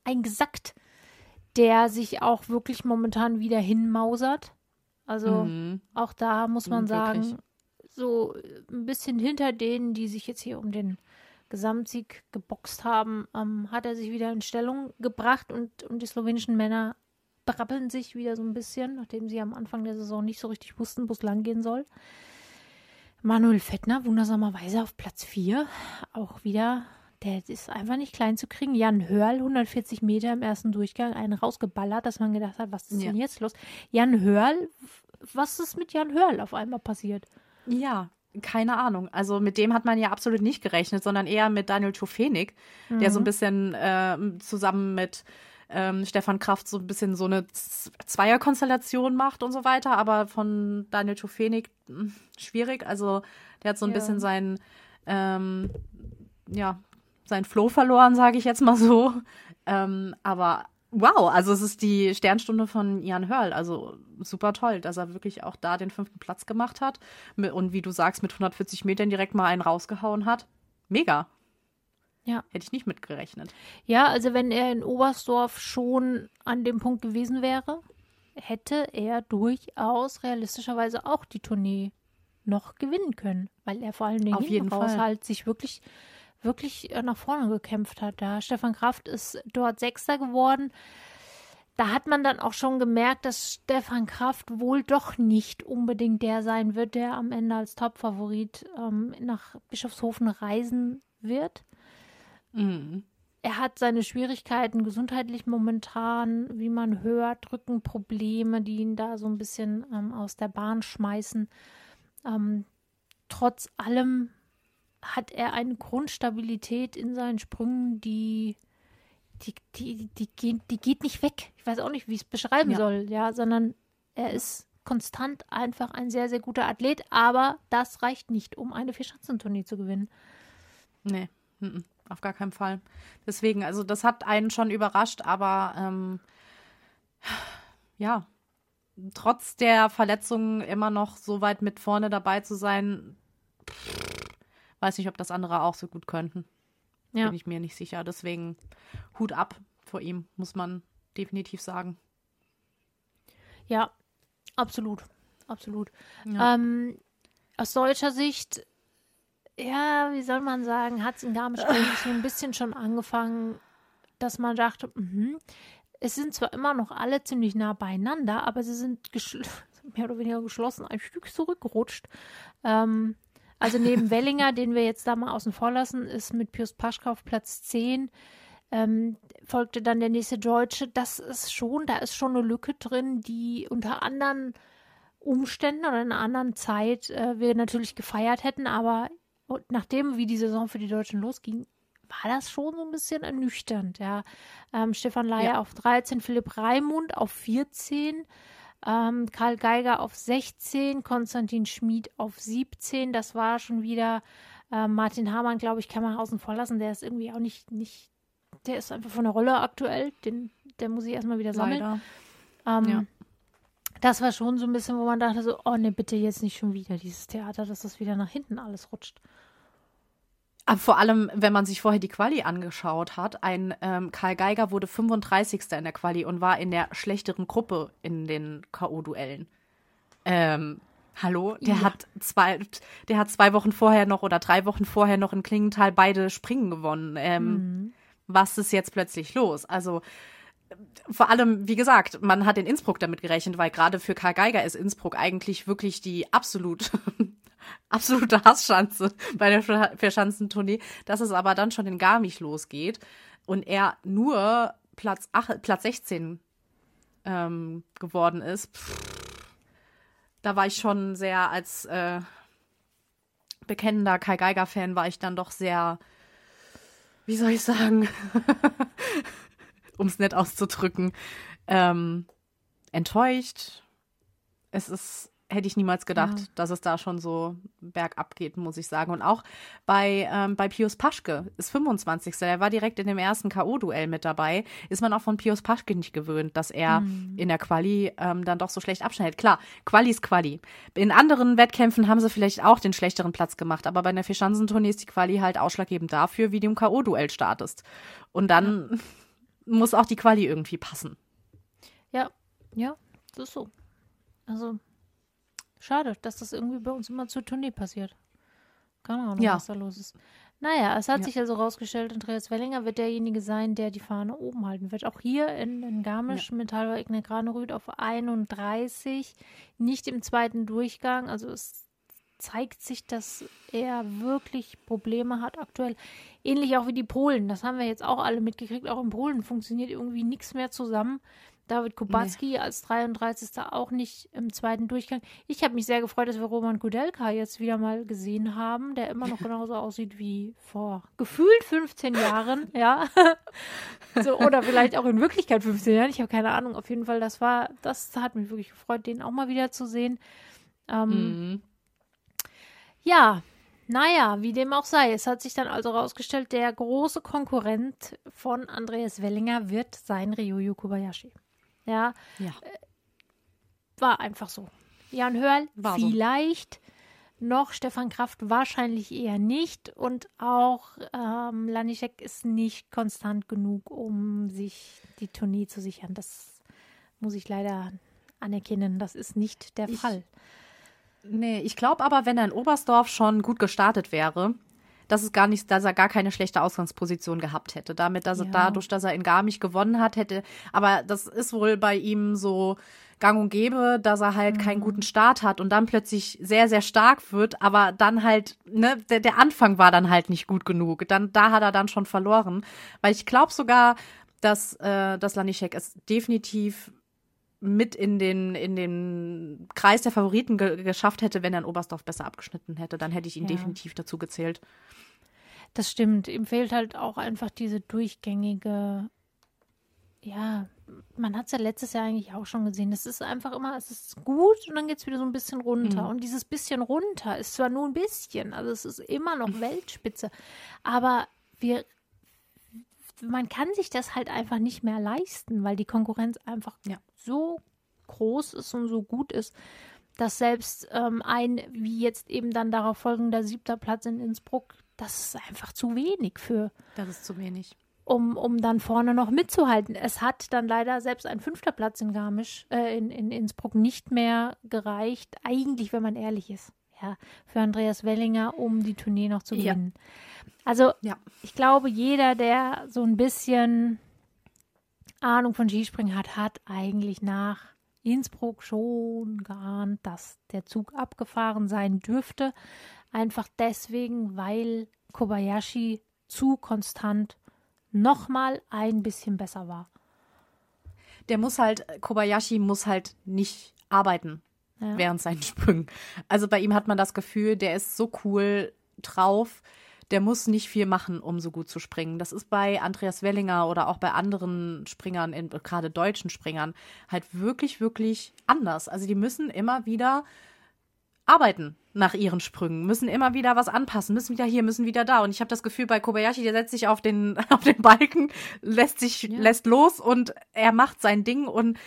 eingesackt, der sich auch wirklich momentan wieder hinmausert. Also mhm. auch da muss man mhm, sagen, so ein bisschen hinter denen, die sich jetzt hier um den Gesamtsieg geboxt haben, ähm, hat er sich wieder in Stellung gebracht und, und die slowenischen Männer brabbeln sich wieder so ein bisschen, nachdem sie am Anfang der Saison nicht so richtig wussten, wo es lang gehen soll. Manuel Fettner wundersamerweise auf Platz 4. Auch wieder, der ist einfach nicht klein zu kriegen. Jan Hörl, 140 Meter im ersten Durchgang, einen rausgeballert, dass man gedacht hat, was ist ja. denn jetzt los? Jan Hörl, was ist mit Jan Hörl auf einmal passiert? Ja, keine Ahnung. Also mit dem hat man ja absolut nicht gerechnet, sondern eher mit Daniel Tofenik, mhm. der so ein mhm. bisschen äh, zusammen mit ähm, Stefan Kraft so ein bisschen so eine Zweierkonstellation macht und so weiter. Aber von Daniel Tofenik hm, schwierig. Also der hat so ein ja. bisschen sein, ähm, ja, sein Flow verloren, sage ich jetzt mal so. Ähm, aber Wow, also es ist die Sternstunde von Jan Hörl. Also super toll, dass er wirklich auch da den fünften Platz gemacht hat. Und wie du sagst, mit 140 Metern direkt mal einen rausgehauen hat. Mega. Ja. Hätte ich nicht mitgerechnet. Ja, also wenn er in Oberstdorf schon an dem Punkt gewesen wäre, hätte er durchaus realistischerweise auch die Tournee noch gewinnen können, weil er vor allen Dingen Auf jeden raus Fall. halt sich wirklich wirklich äh, nach vorne gekämpft hat. Da Stefan Kraft ist dort Sechster geworden. Da hat man dann auch schon gemerkt, dass Stefan Kraft wohl doch nicht unbedingt der sein wird, der am Ende als Topfavorit ähm, nach Bischofshofen reisen wird. Mhm. Er hat seine Schwierigkeiten gesundheitlich momentan, wie man hört, Rückenprobleme, die ihn da so ein bisschen ähm, aus der Bahn schmeißen. Ähm, trotz allem hat er eine Grundstabilität in seinen Sprüngen, die, die, die, die, geht, die geht nicht weg. Ich weiß auch nicht, wie ich es beschreiben ja. soll, ja, sondern er ist konstant einfach ein sehr, sehr guter Athlet, aber das reicht nicht, um eine Vierschanzentournee zu gewinnen. Nee, auf gar keinen Fall. Deswegen, also das hat einen schon überrascht, aber ähm, ja, trotz der Verletzungen immer noch so weit mit vorne dabei zu sein, pff, Weiß nicht, ob das andere auch so gut könnten. Ja. Bin ich mir nicht sicher. Deswegen Hut ab vor ihm, muss man definitiv sagen. Ja, absolut. Absolut. Ja. Ähm, aus deutscher Sicht, ja, wie soll man sagen, hat es in Garmisch so ein bisschen schon angefangen, dass man dachte, mh, es sind zwar immer noch alle ziemlich nah beieinander, aber sie sind mehr oder weniger geschlossen ein Stück zurückgerutscht. Ähm, also neben Wellinger, den wir jetzt da mal außen vor lassen, ist mit Pius Paschka auf Platz 10. Ähm, folgte dann der nächste Deutsche. Das ist schon, da ist schon eine Lücke drin, die unter anderen Umständen oder in einer anderen Zeit äh, wir natürlich gefeiert hätten, aber nachdem, wie die Saison für die Deutschen losging, war das schon so ein bisschen ernüchternd, ja. Ähm, Stefan Leier ja. auf 13, Philipp Raimund auf 14, ähm, Karl Geiger auf 16, Konstantin Schmid auf 17. Das war schon wieder äh, Martin Hamann, glaube ich, kann man außen vor lassen. Der ist irgendwie auch nicht, nicht, der ist einfach von der Rolle aktuell. Den, der muss ich erstmal wieder sammeln. Ähm, ja. Das war schon so ein bisschen, wo man dachte so, oh ne, bitte jetzt nicht schon wieder dieses Theater, dass das wieder nach hinten alles rutscht. Aber vor allem, wenn man sich vorher die Quali angeschaut hat, ein ähm, Karl Geiger wurde 35. in der Quali und war in der schlechteren Gruppe in den K.O.-Duellen. Ähm, hallo? Der Ja. hat zwei, der hat zwei Wochen vorher noch oder drei Wochen vorher noch in Klingenthal beide Springen gewonnen. Ähm, Was ist jetzt plötzlich los? Also vor allem, wie gesagt, man hat in Innsbruck damit gerechnet, weil gerade für Karl Geiger ist Innsbruck eigentlich wirklich die absolut, absolute Hassschanze bei der Ver- Verschanzentournee, dass es aber dann schon in Garmisch losgeht und er nur Platz, ach, Platz 16 ähm, geworden ist. Pff, da war ich schon sehr als äh, bekennender Kai Geiger-Fan war ich dann doch sehr, wie soll ich sagen, um es nett auszudrücken, ähm, enttäuscht. Es ist, hätte ich niemals gedacht, Ja. dass es da schon so bergab geht, muss ich sagen. Und auch bei, ähm, bei Pius Paschke ist 25. Der war direkt in dem ersten K.O.-Duell mit dabei. Ist man auch von Pius Paschke nicht gewöhnt, dass er in der Quali ähm, dann doch so schlecht abschneidet. Klar, Quali ist Quali. In anderen Wettkämpfen haben sie vielleicht auch den schlechteren Platz gemacht, aber bei einer Vierschanzentournee ist die Quali halt ausschlaggebend dafür, wie du im K.O.-Duell startest. Und dann muss auch die Quali irgendwie passen. Ja, ja, das ist so. Also, schade, dass das irgendwie bei uns immer zur Tournee passiert. Keine Ahnung, Ja. was da los ist. Naja, es hat Ja. sich also rausgestellt, Andreas Wellinger wird derjenige sein, der die Fahne oben halten wird. Auch hier in, in Garmisch mit Halber Igne Granerüth auf 31, nicht im zweiten Durchgang. Also es zeigt sich, dass er wirklich Probleme hat aktuell. Ähnlich auch wie die Polen. Das haben wir jetzt auch alle mitgekriegt. Auch in Polen funktioniert irgendwie nichts mehr zusammen. David Kubacki als 33. auch nicht im zweiten Durchgang. Ich habe mich sehr gefreut, dass wir Roman Kudelka jetzt wieder mal gesehen haben, der immer noch genauso aussieht wie vor gefühlt 15 Jahren, ja. so, oder vielleicht auch in Wirklichkeit 15 Jahren. Ich habe keine Ahnung. Auf jeden Fall, das war, das hat mich wirklich gefreut, den auch mal wieder zu sehen. Ähm, Mhm. ja, naja, wie dem auch sei. Es hat sich dann also herausgestellt, der große Konkurrent von Andreas Wellinger wird sein Ryuyu Kobayashi. Ja, Ja. war einfach so. Jan Hörl War so. vielleicht noch, Stefan Kraft wahrscheinlich eher nicht und auch ähm, Laniszek ist nicht konstant genug, um sich die Tournee zu sichern. Das muss ich leider anerkennen. Das ist nicht der Ich- Fall. Nee, ich glaube aber, wenn er in Oberstdorf schon gut gestartet wäre, dass es gar nicht, dass er gar keine schlechte Ausgangsposition gehabt hätte. Damit, dass er Ja. dadurch, dass er in Garmisch gewonnen hat, hätte. Aber das ist wohl bei ihm so gang und gäbe, dass er halt keinen Mhm. guten Start hat und dann plötzlich sehr, sehr stark wird, aber dann halt, ne, der, der Anfang war dann halt nicht gut genug. Dann, da hat er dann schon verloren. Weil ich glaube sogar, dass, äh, dass Laniszek es definitiv mit in den, in den Kreis der Favoriten ge geschafft hätte, wenn er in Oberstdorf besser abgeschnitten hätte. Dann hätte ich ihn Ja. definitiv dazu gezählt. Das stimmt. Ihm fehlt halt auch einfach diese durchgängige, ja, man hat es ja letztes Jahr eigentlich auch schon gesehen. Es ist einfach immer, es ist gut und dann geht es wieder so ein bisschen runter. Mhm. Und dieses bisschen runter ist zwar nur ein bisschen, also es ist immer noch Weltspitze, aber wir, man kann sich das halt einfach nicht mehr leisten, weil die Konkurrenz einfach Ja. so groß ist und so gut ist, dass selbst ähm, ein, wie jetzt eben dann darauf folgender siebter Platz in Innsbruck, das ist einfach zu wenig für, Das ist zu wenig. um, um dann vorne noch mitzuhalten. Es hat dann leider selbst ein fünfter Platz in Garmisch, äh, in, in Innsbruck nicht mehr gereicht, eigentlich, wenn man ehrlich ist, ja, für Andreas Wellinger, um die Tournee noch zu Ja. gewinnen. Also, Ja. ich glaube, jeder, der so ein bisschen Ahnung von Skispringen hat, hat eigentlich nach Innsbruck schon geahnt, dass der Zug abgefahren sein dürfte. Einfach deswegen, weil Kobayashi zu konstant nochmal ein bisschen besser war. Der muss halt, Kobayashi muss halt nicht arbeiten Ja. während seinen Sprüngen. Also bei ihm hat man das Gefühl, der ist so cool drauf, der muss nicht viel machen, um so gut zu springen. Das ist bei Andreas Wellinger oder auch bei anderen Springern, in, gerade deutschen Springern, halt wirklich, wirklich anders. Also die müssen immer wieder arbeiten nach ihren Sprüngen, müssen immer wieder was anpassen, müssen wieder hier, müssen wieder da. Und ich habe das Gefühl, bei Kobayashi, der setzt sich auf den, auf den Balken, lässt sich, Ja. lässt los und er macht sein Ding und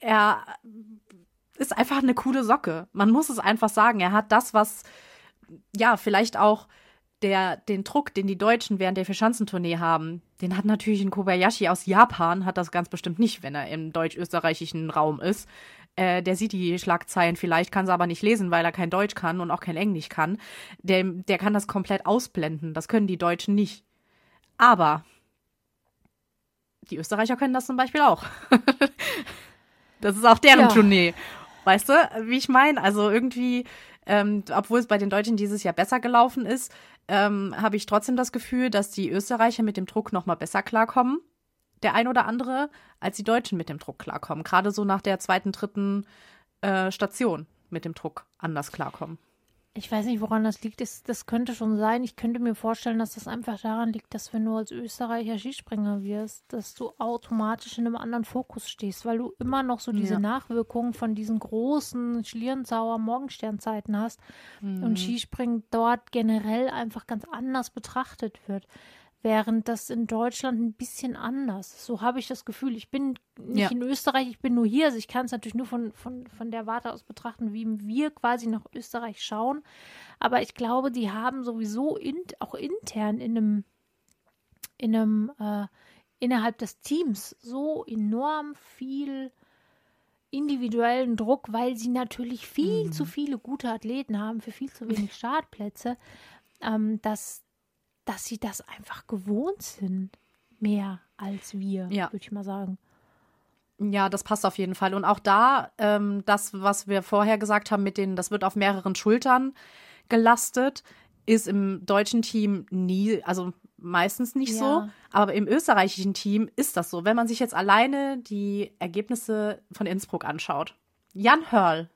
er ist einfach eine coole Socke. Man muss es einfach sagen. Er hat das, was ja vielleicht auch der, den Druck, den die Deutschen während der Vierschanzentournee haben, den hat natürlich ein Kobayashi aus Japan, hat das ganz bestimmt nicht, wenn er im deutsch-österreichischen Raum ist. Äh, der sieht die Schlagzeilen vielleicht, kann sie aber nicht lesen, weil er kein Deutsch kann und auch kein Englisch kann. Der, der kann das komplett ausblenden. Das können die Deutschen nicht. Aber die Österreicher können das zum Beispiel auch. das ist auch deren ja. Tournee. Weißt du, wie ich meine? Also irgendwie, ähm, obwohl es bei den Deutschen dieses Jahr besser gelaufen ist, ähm, habe ich trotzdem das Gefühl, dass die Österreicher mit dem Druck noch mal besser klarkommen, der ein oder andere, als die Deutschen mit dem Druck klarkommen. Gerade so nach der zweiten, dritten äh, Station mit dem Druck anders klarkommen. Ich weiß nicht, woran das liegt. Das, das könnte schon sein. Ich könnte mir vorstellen, dass das einfach daran liegt, dass wenn du als Österreicher Skispringer wirst, dass du automatisch in einem anderen Fokus stehst, weil du immer noch so diese ja. Nachwirkungen von diesen großen Schlierenzauer Morgensternzeiten hast mhm. und Skispringen dort generell einfach ganz anders betrachtet wird während das in Deutschland ein bisschen anders. So habe ich das Gefühl. Ich bin nicht ja. in Österreich, ich bin nur hier. Also ich kann es natürlich nur von, von, von der Warte aus betrachten, wie wir quasi nach Österreich schauen. Aber ich glaube, die haben sowieso in, auch intern in einem, in einem äh, innerhalb des Teams so enorm viel individuellen Druck, weil sie natürlich viel mhm. zu viele gute Athleten haben für viel zu wenig Startplätze, ähm, dass dass sie das einfach gewohnt sind. Mehr als wir, ja. würde ich mal sagen. Ja, das passt auf jeden Fall. Und auch da, ähm, das, was wir vorher gesagt haben, mit denen, das wird auf mehreren Schultern gelastet, ist im deutschen Team nie, also meistens nicht ja. so. Aber im österreichischen Team ist das so. Wenn man sich jetzt alleine die Ergebnisse von Innsbruck anschaut. Jan Hörl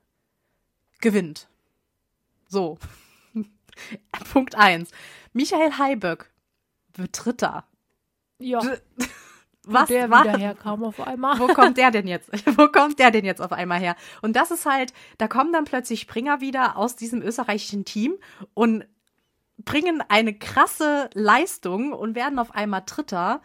gewinnt. So. Punkt 1. Michael Heiböck wird Dritter. Ja. Was der war? wieder herkam auf einmal. Wo kommt der denn jetzt? Wo kommt der denn jetzt auf einmal her? Und das ist halt, da kommen dann plötzlich Springer wieder aus diesem österreichischen Team und bringen eine krasse Leistung und werden auf einmal Dritter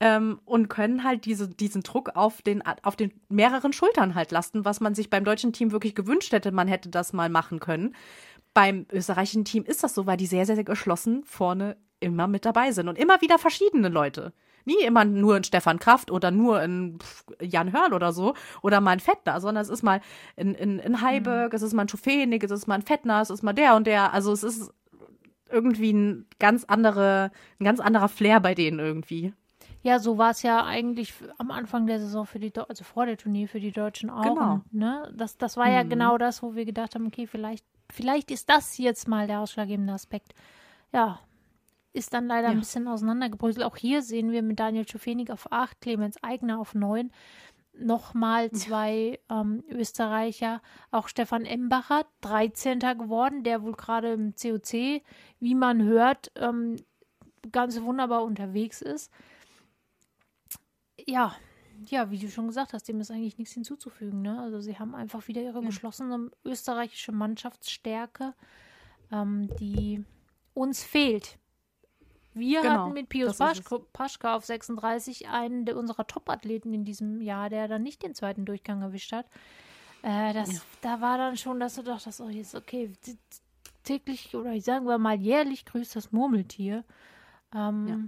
ähm, und können halt diese, diesen Druck auf den, auf den mehreren Schultern halt lasten, was man sich beim deutschen Team wirklich gewünscht hätte, man hätte das mal machen können beim österreichischen Team ist das so, weil die sehr, sehr, sehr geschlossen vorne immer mit dabei sind und immer wieder verschiedene Leute. Nie immer nur ein Stefan Kraft oder nur ein Jan Hörl oder so oder mal ein Fettner, sondern es ist mal ein, ein, ein Heiberg, mhm. es ist mal ein Schufenig, es ist mal ein Fettner, es ist mal der und der. Also es ist irgendwie ein ganz andere, ein ganz anderer Flair bei denen irgendwie. Ja, so war es ja eigentlich am Anfang der Saison für die, also vor der Turnier für die Deutschen auch. Genau. Ne? Das, das war mhm. ja genau das, wo wir gedacht haben, okay, vielleicht vielleicht ist das jetzt mal der ausschlaggebende Aspekt. Ja, ist dann leider ja. ein bisschen auseinandergebröselt. Auch hier sehen wir mit Daniel Schufenig auf 8, Clemens Eigner auf 9. Nochmal zwei ähm, Österreicher, auch Stefan Embacher, 13. geworden, der wohl gerade im COC, wie man hört, ähm, ganz wunderbar unterwegs ist. Ja, ja, wie du schon gesagt hast, dem ist eigentlich nichts hinzuzufügen. Ne? Also sie haben einfach wieder ihre ja. geschlossene österreichische Mannschaftsstärke, ähm, die uns fehlt. Wir genau, hatten mit Pius Paschka, Paschka auf 36 einen der unserer Top-Athleten in diesem Jahr, der dann nicht den zweiten Durchgang erwischt hat. Äh, das, ja. Da war dann schon, dass du dachtest, oh, jetzt okay, täglich oder ich sagen wir mal jährlich grüßt das Murmeltier. Ähm, ja.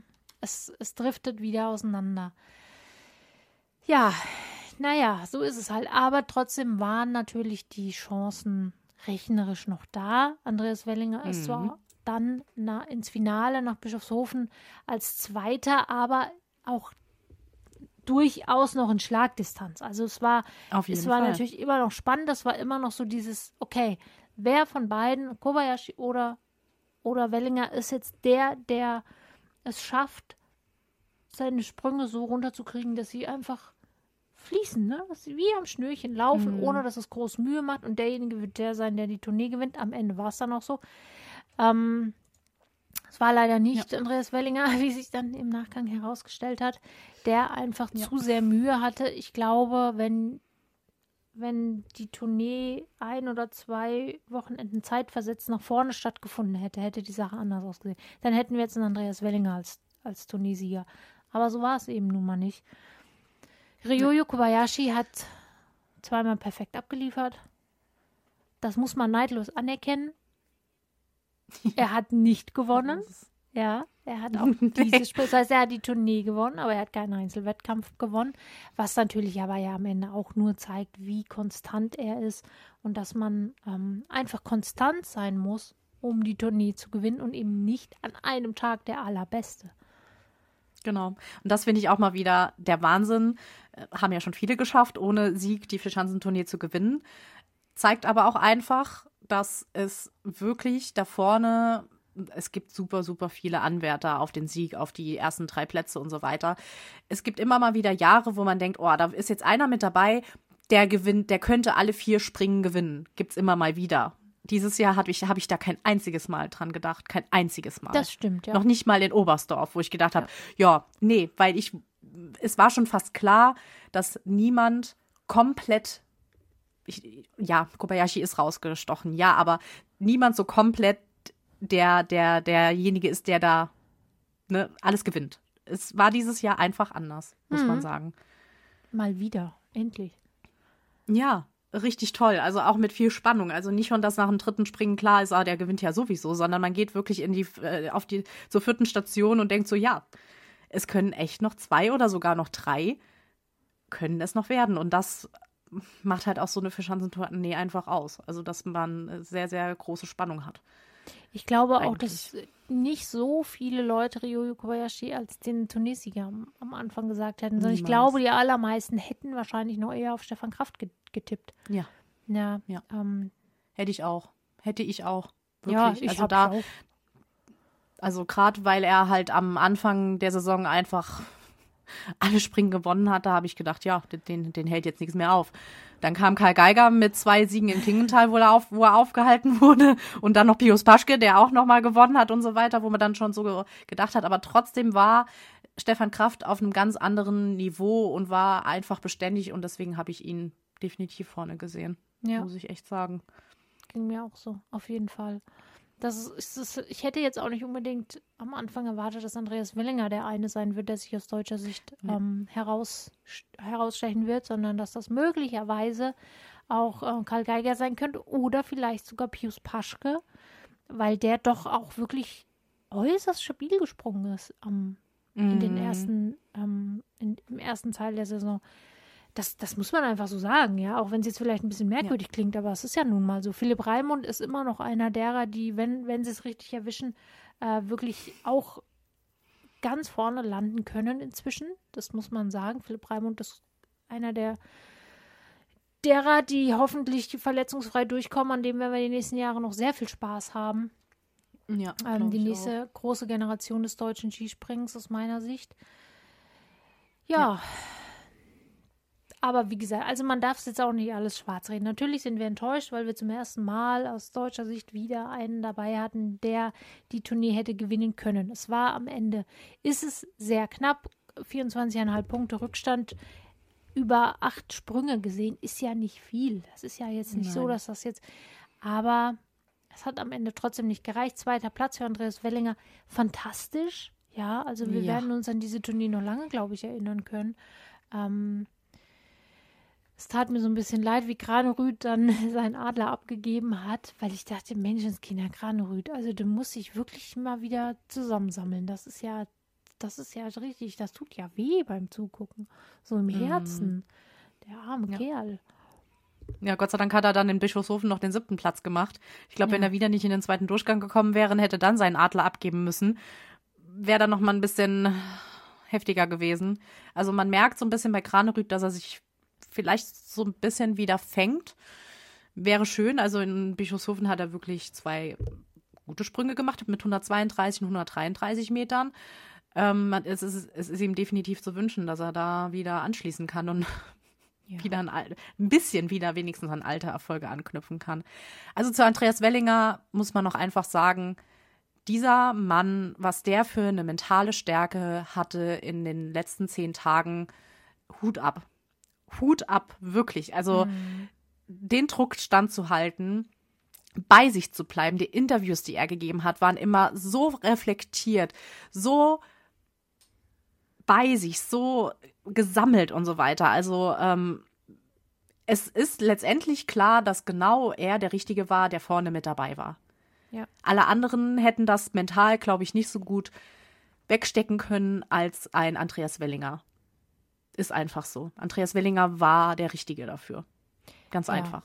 es, es driftet wieder auseinander. Ja, naja, so ist es halt. Aber trotzdem waren natürlich die Chancen rechnerisch noch da. Andreas Wellinger ist mhm. zwar dann na, ins Finale nach Bischofshofen als Zweiter, aber auch durchaus noch in Schlagdistanz. Also es war, es war Fall. natürlich immer noch spannend. Das war immer noch so dieses, okay, wer von beiden, Kobayashi oder, oder Wellinger, ist jetzt der, der es schafft, seine Sprünge so runterzukriegen, dass sie einfach fließen, ne? Dass sie wie am Schnürchen laufen, mhm. ohne dass es groß Mühe macht. Und derjenige wird der sein, der die Tournee gewinnt. Am Ende war es dann auch so. Ähm, es war leider nicht ja. Andreas Wellinger, wie sich dann im Nachgang herausgestellt hat, der einfach ja. zu sehr Mühe hatte. Ich glaube, wenn, wenn die Tournee ein oder zwei Wochenenden zeitversetzt nach vorne stattgefunden hätte, hätte die Sache anders ausgesehen. Dann hätten wir jetzt einen Andreas Wellinger als, als Turniersieger. Aber so war es eben nun mal nicht. Ryoyo Kobayashi hat zweimal perfekt abgeliefert. Das muss man neidlos anerkennen. Er hat nicht gewonnen. Ja, er hat auch diese Spiel, das heißt, er hat die Tournee gewonnen, aber er hat keinen Einzelwettkampf gewonnen, was natürlich aber ja am Ende auch nur zeigt, wie konstant er ist und dass man ähm, einfach konstant sein muss, um die Tournee zu gewinnen und eben nicht an einem Tag der allerbeste. Genau. Und das finde ich auch mal wieder der Wahnsinn. Äh, haben ja schon viele geschafft, ohne Sieg die Vierschanzentournee zu gewinnen. Zeigt aber auch einfach, dass es wirklich da vorne, es gibt super, super viele Anwärter auf den Sieg, auf die ersten drei Plätze und so weiter. Es gibt immer mal wieder Jahre, wo man denkt, oh, da ist jetzt einer mit dabei, der gewinnt, der könnte alle vier Springen gewinnen. Gibt's immer mal wieder. Dieses Jahr habe ich, hab ich da kein einziges Mal dran gedacht. Kein einziges Mal. Das stimmt, ja. Noch nicht mal in Oberstdorf, wo ich gedacht habe, ja. ja, nee, weil ich, es war schon fast klar, dass niemand komplett, ich, ja, Kobayashi ist rausgestochen, ja, aber niemand so komplett der, der, derjenige ist, der da ne, alles gewinnt. Es war dieses Jahr einfach anders, muss mhm. man sagen. Mal wieder, endlich. Ja, richtig toll. Also auch mit viel Spannung. Also nicht schon, dass nach dem dritten Springen klar ist, ah, der gewinnt ja sowieso, sondern man geht wirklich in die, äh, auf die, zur vierten Station und denkt so, ja, es können echt noch zwei oder sogar noch drei, können es noch werden. Und das macht halt auch so eine Vierschanzentournee einfach aus. Also, dass man sehr, sehr große Spannung hat. Ich glaube Eigentlich. auch, dass nicht so viele Leute Ryoyo Kobayashi als den Tunesier am, am Anfang gesagt hätten, sondern Niemals. ich glaube, die allermeisten hätten wahrscheinlich noch eher auf Stefan Kraft getippt. Ja. Ja. ja. Ähm, Hätte ich auch. Hätte ich auch. Wirklich. Ja, ich also da. Auch. Also gerade weil er halt am Anfang der Saison einfach alle Springen gewonnen hat, da habe ich gedacht, ja, den, den hält jetzt nichts mehr auf. Dann kam Karl Geiger mit zwei Siegen in Klingenthal, wo er, auf, wo er aufgehalten wurde. Und dann noch Pius Paschke, der auch nochmal gewonnen hat und so weiter, wo man dann schon so gedacht hat. Aber trotzdem war Stefan Kraft auf einem ganz anderen Niveau und war einfach beständig. Und deswegen habe ich ihn definitiv vorne gesehen. Ja. Muss ich echt sagen. Ging mir auch so, auf jeden Fall. Das ist, ist, ich hätte jetzt auch nicht unbedingt am Anfang erwartet, dass Andreas Willinger der eine sein wird, der sich aus deutscher Sicht ja. ähm, heraus, herausstechen wird, sondern dass das möglicherweise auch äh, Karl Geiger sein könnte oder vielleicht sogar Pius Paschke, weil der doch auch wirklich äußerst stabil gesprungen ist ähm, mm. in den mhm. ersten, ähm, in, im ersten Teil der Saison. Das, das muss man einfach so sagen, ja, auch wenn es jetzt vielleicht ein bisschen merkwürdig ja. klingt, aber es ist ja nun mal so. Philipp Raimund ist immer noch einer derer, die, wenn, wenn sie es richtig erwischen, äh, wirklich auch ganz vorne landen können inzwischen. Das muss man sagen. Philipp Raimund ist einer der derer, die hoffentlich verletzungsfrei durchkommen, an dem werden wir die nächsten Jahre noch sehr viel Spaß haben. Ja, ähm, die nächste auch. große Generation des deutschen Skisprings aus meiner Sicht. ja. ja. Aber wie gesagt, also man darf es jetzt auch nicht alles schwarz reden. Natürlich sind wir enttäuscht, weil wir zum ersten Mal aus deutscher Sicht wieder einen dabei hatten, der die Tournee hätte gewinnen können. Es war am Ende, ist es sehr knapp, 24,5 Punkte Rückstand über acht Sprünge gesehen, ist ja nicht viel. Das ist ja jetzt nicht Nein. so, dass das jetzt, aber es hat am Ende trotzdem nicht gereicht. Zweiter Platz für Andreas Wellinger, fantastisch. Ja, also wir ja. werden uns an diese Tournee noch lange, glaube ich, erinnern können. Ähm, es tat mir so ein bisschen leid, wie Granerüth dann seinen Adler abgegeben hat, weil ich dachte, Menschenskinder, Granerüth, also du musst dich wirklich mal wieder zusammensammeln. Das ist ja, das ist ja richtig, das tut ja weh beim Zugucken. So im Herzen. Mm. Der arme ja. Kerl. Ja, Gott sei Dank hat er dann in Bischofshofen noch den siebten Platz gemacht. Ich glaube, ja. wenn er wieder nicht in den zweiten Durchgang gekommen wäre, hätte dann seinen Adler abgeben müssen. Wäre dann noch mal ein bisschen heftiger gewesen. Also man merkt so ein bisschen bei Granerüth, dass er sich vielleicht so ein bisschen wieder fängt. Wäre schön. Also in Bischofshofen hat er wirklich zwei gute Sprünge gemacht mit 132 und 133 Metern. Ähm, es, ist, es ist ihm definitiv zu wünschen, dass er da wieder anschließen kann und ja. wieder ein, ein, bisschen wieder wenigstens an alte Erfolge anknüpfen kann. Also zu Andreas Wellinger muss man noch einfach sagen, dieser Mann, was der für eine mentale Stärke hatte in den letzten zehn Tagen, Hut ab. Hut ab, wirklich. Also mhm. den Druck standzuhalten, bei sich zu bleiben. Die Interviews, die er gegeben hat, waren immer so reflektiert, so bei sich, so gesammelt und so weiter. Also ähm, es ist letztendlich klar, dass genau er der Richtige war, der vorne mit dabei war. Ja. Alle anderen hätten das mental, glaube ich, nicht so gut wegstecken können als ein Andreas Wellinger. Ist einfach so. Andreas Wellinger war der Richtige dafür. Ganz Ja. einfach.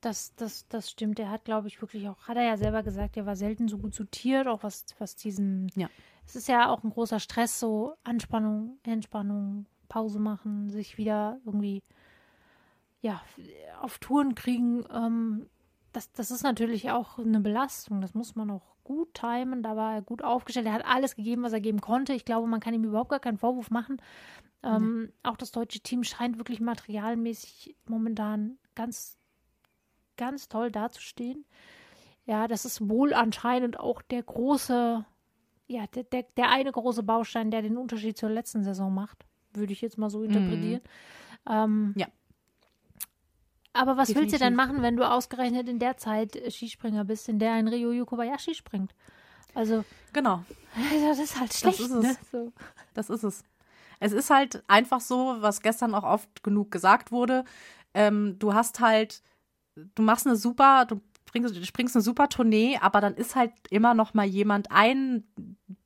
Das, das, das stimmt. Er hat, glaube ich, wirklich auch, hat er ja selber gesagt, er war selten so gut sortiert, auch was, was diesen. Ja. Es ist ja auch ein großer Stress, so Anspannung, Entspannung, Pause machen, sich wieder irgendwie, ja, auf Touren kriegen. Ähm, das, das ist natürlich auch eine Belastung. Das muss man auch gut timen. Da war er gut aufgestellt. Er hat alles gegeben, was er geben konnte. Ich glaube, man kann ihm überhaupt gar keinen Vorwurf machen. Ähm, Auch das deutsche Team scheint wirklich materialmäßig momentan ganz, ganz toll dazustehen. Ja, das ist wohl anscheinend auch der große, ja, der, der, der eine große Baustein, der den Unterschied zur letzten Saison macht, würde ich jetzt mal so interpretieren. Ähm, Ja. Aber was willst du denn Definitiv. machen, wenn du ausgerechnet in der Zeit äh, Skispringer bist, in der ein Ryoyo Kobayashi springt? Also, Genau. das ist halt schlecht, ist es. ne? So. Das ist es. Es ist halt einfach so, was gestern auch oft genug gesagt wurde. Ähm, du hast halt, du machst eine super, du springst, springst eine super Tournee, aber dann ist halt immer noch mal jemand ein,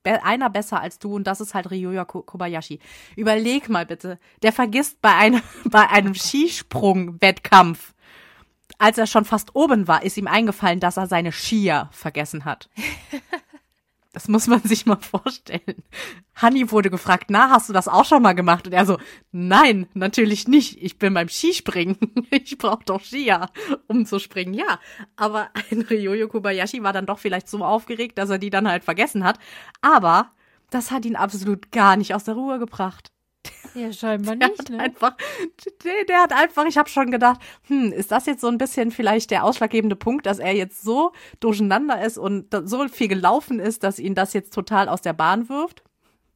be, einer besser als du und das ist halt Ryoya Ko- Kobayashi. Überleg mal bitte, der vergisst bei einem, bei einem Skisprung-Wettkampf, als er schon fast oben war, ist ihm eingefallen, dass er seine Skier vergessen hat. Das muss man sich mal vorstellen. Hanni wurde gefragt, na, hast du das auch schon mal gemacht? Und er so, nein, natürlich nicht. Ich bin beim Skispringen. Ich brauche doch Skier, um zu springen. Ja, aber ein Ryoyo Kobayashi war dann doch vielleicht so aufgeregt, dass er die dann halt vergessen hat. Aber das hat ihn absolut gar nicht aus der Ruhe gebracht. Ja, scheinbar Der nicht, ne? einfach, der, der hat einfach, ich habe schon gedacht, hm, ist das jetzt so ein bisschen vielleicht der ausschlaggebende Punkt, dass er jetzt so durcheinander ist und so viel gelaufen ist, dass ihn das jetzt total aus der Bahn wirft?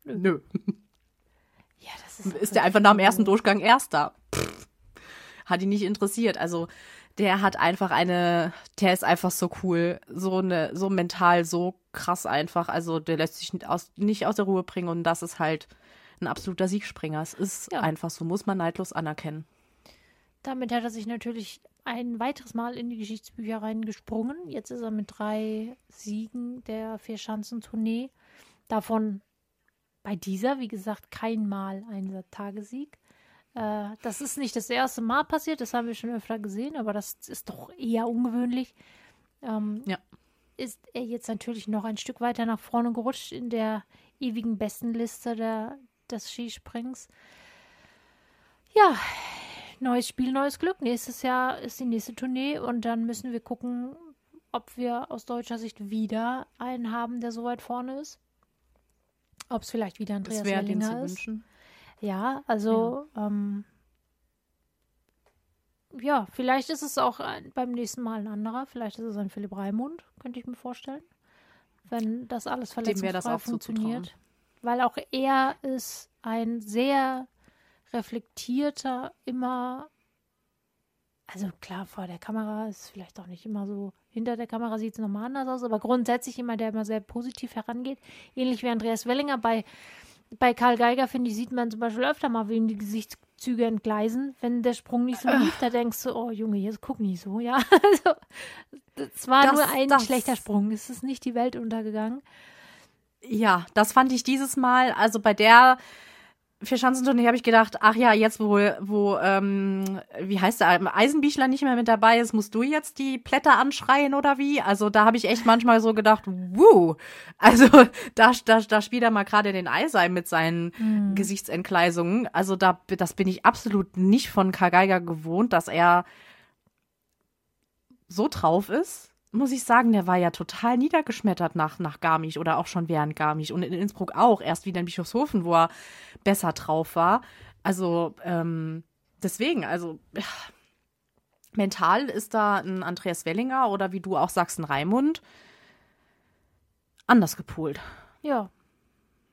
Nö. Ja, das ist, Ist der einfach nach dem ersten Durchgang Erster? Pff, hat ihn nicht interessiert. Also der hat einfach eine, der ist einfach so cool, so eine, so mental, so krass einfach. Also der lässt sich aus, nicht aus der Ruhe bringen und das ist halt ein absoluter Siegspringer. Es ist Ja. einfach so, muss man neidlos anerkennen. Damit hat er sich natürlich ein weiteres Mal in die Geschichtsbücher reingesprungen. Jetzt ist er mit drei Siegen der Vierschanzentournee. Davon bei dieser, wie gesagt, kein Mal ein Tagessieg. Äh, das ist nicht das erste Mal passiert, das haben wir schon öfter gesehen, aber das ist doch eher ungewöhnlich. Ähm, Ja. Ist er jetzt natürlich noch ein Stück weiter nach vorne gerutscht in der ewigen Bestenliste der, des Skisprings. Ja, neues Spiel, neues Glück. Nächstes Jahr ist die nächste Tournee und dann müssen wir gucken, ob wir aus deutscher Sicht wieder einen haben, der so weit vorne ist. Ob es vielleicht wieder Andreas Das wäre den zu Wellinger ist. wünschen. Ja, also ähm, ja, vielleicht ist es auch ein, beim nächsten Mal ein anderer. Vielleicht ist es ein Philipp Raimund, könnte ich mir vorstellen. Wenn das alles verletzungsfrei funktioniert. Weil auch er ist ein sehr reflektierter, immer, also klar, vor der Kamera ist vielleicht auch nicht immer so, hinter der Kamera sieht es nochmal anders aus, aber grundsätzlich immer, der immer sehr positiv herangeht. Ähnlich wie Andreas Wellinger bei, bei Karl Geiger, finde ich, sieht man zum Beispiel öfter mal, wie ihm die Gesichtszüge entgleisen, wenn der Sprung nicht so lief, da denkst du, oh Junge, jetzt guck nicht so, ja. Also, das war Das- nur ein das- schlechter Sprung, es ist nicht die Welt untergegangen. Ja, das fand ich dieses Mal, also bei der Vierschanzentournee habe ich gedacht, ach ja, jetzt wo, wo ähm, wie heißt der, Eisenbichler nicht mehr mit dabei ist, musst du jetzt die Blätter anschreien oder wie? Also da habe ich echt manchmal so gedacht, wuh, also da, da, da spielt er mal gerade den Eisei mit seinen Gesichtsentgleisungen. Also da, das bin ich absolut nicht von Karl Geiger gewohnt, dass er so drauf ist muss ich sagen, der war ja total niedergeschmettert nach, nach Garmisch oder auch schon während Garmisch und in Innsbruck auch, erst wieder in Bischofshofen, wo er besser drauf war. Also, ähm, deswegen, also ja, mental ist da ein Andreas Wellinger oder wie du auch sagst, ein Raimund anders gepolt. Ja.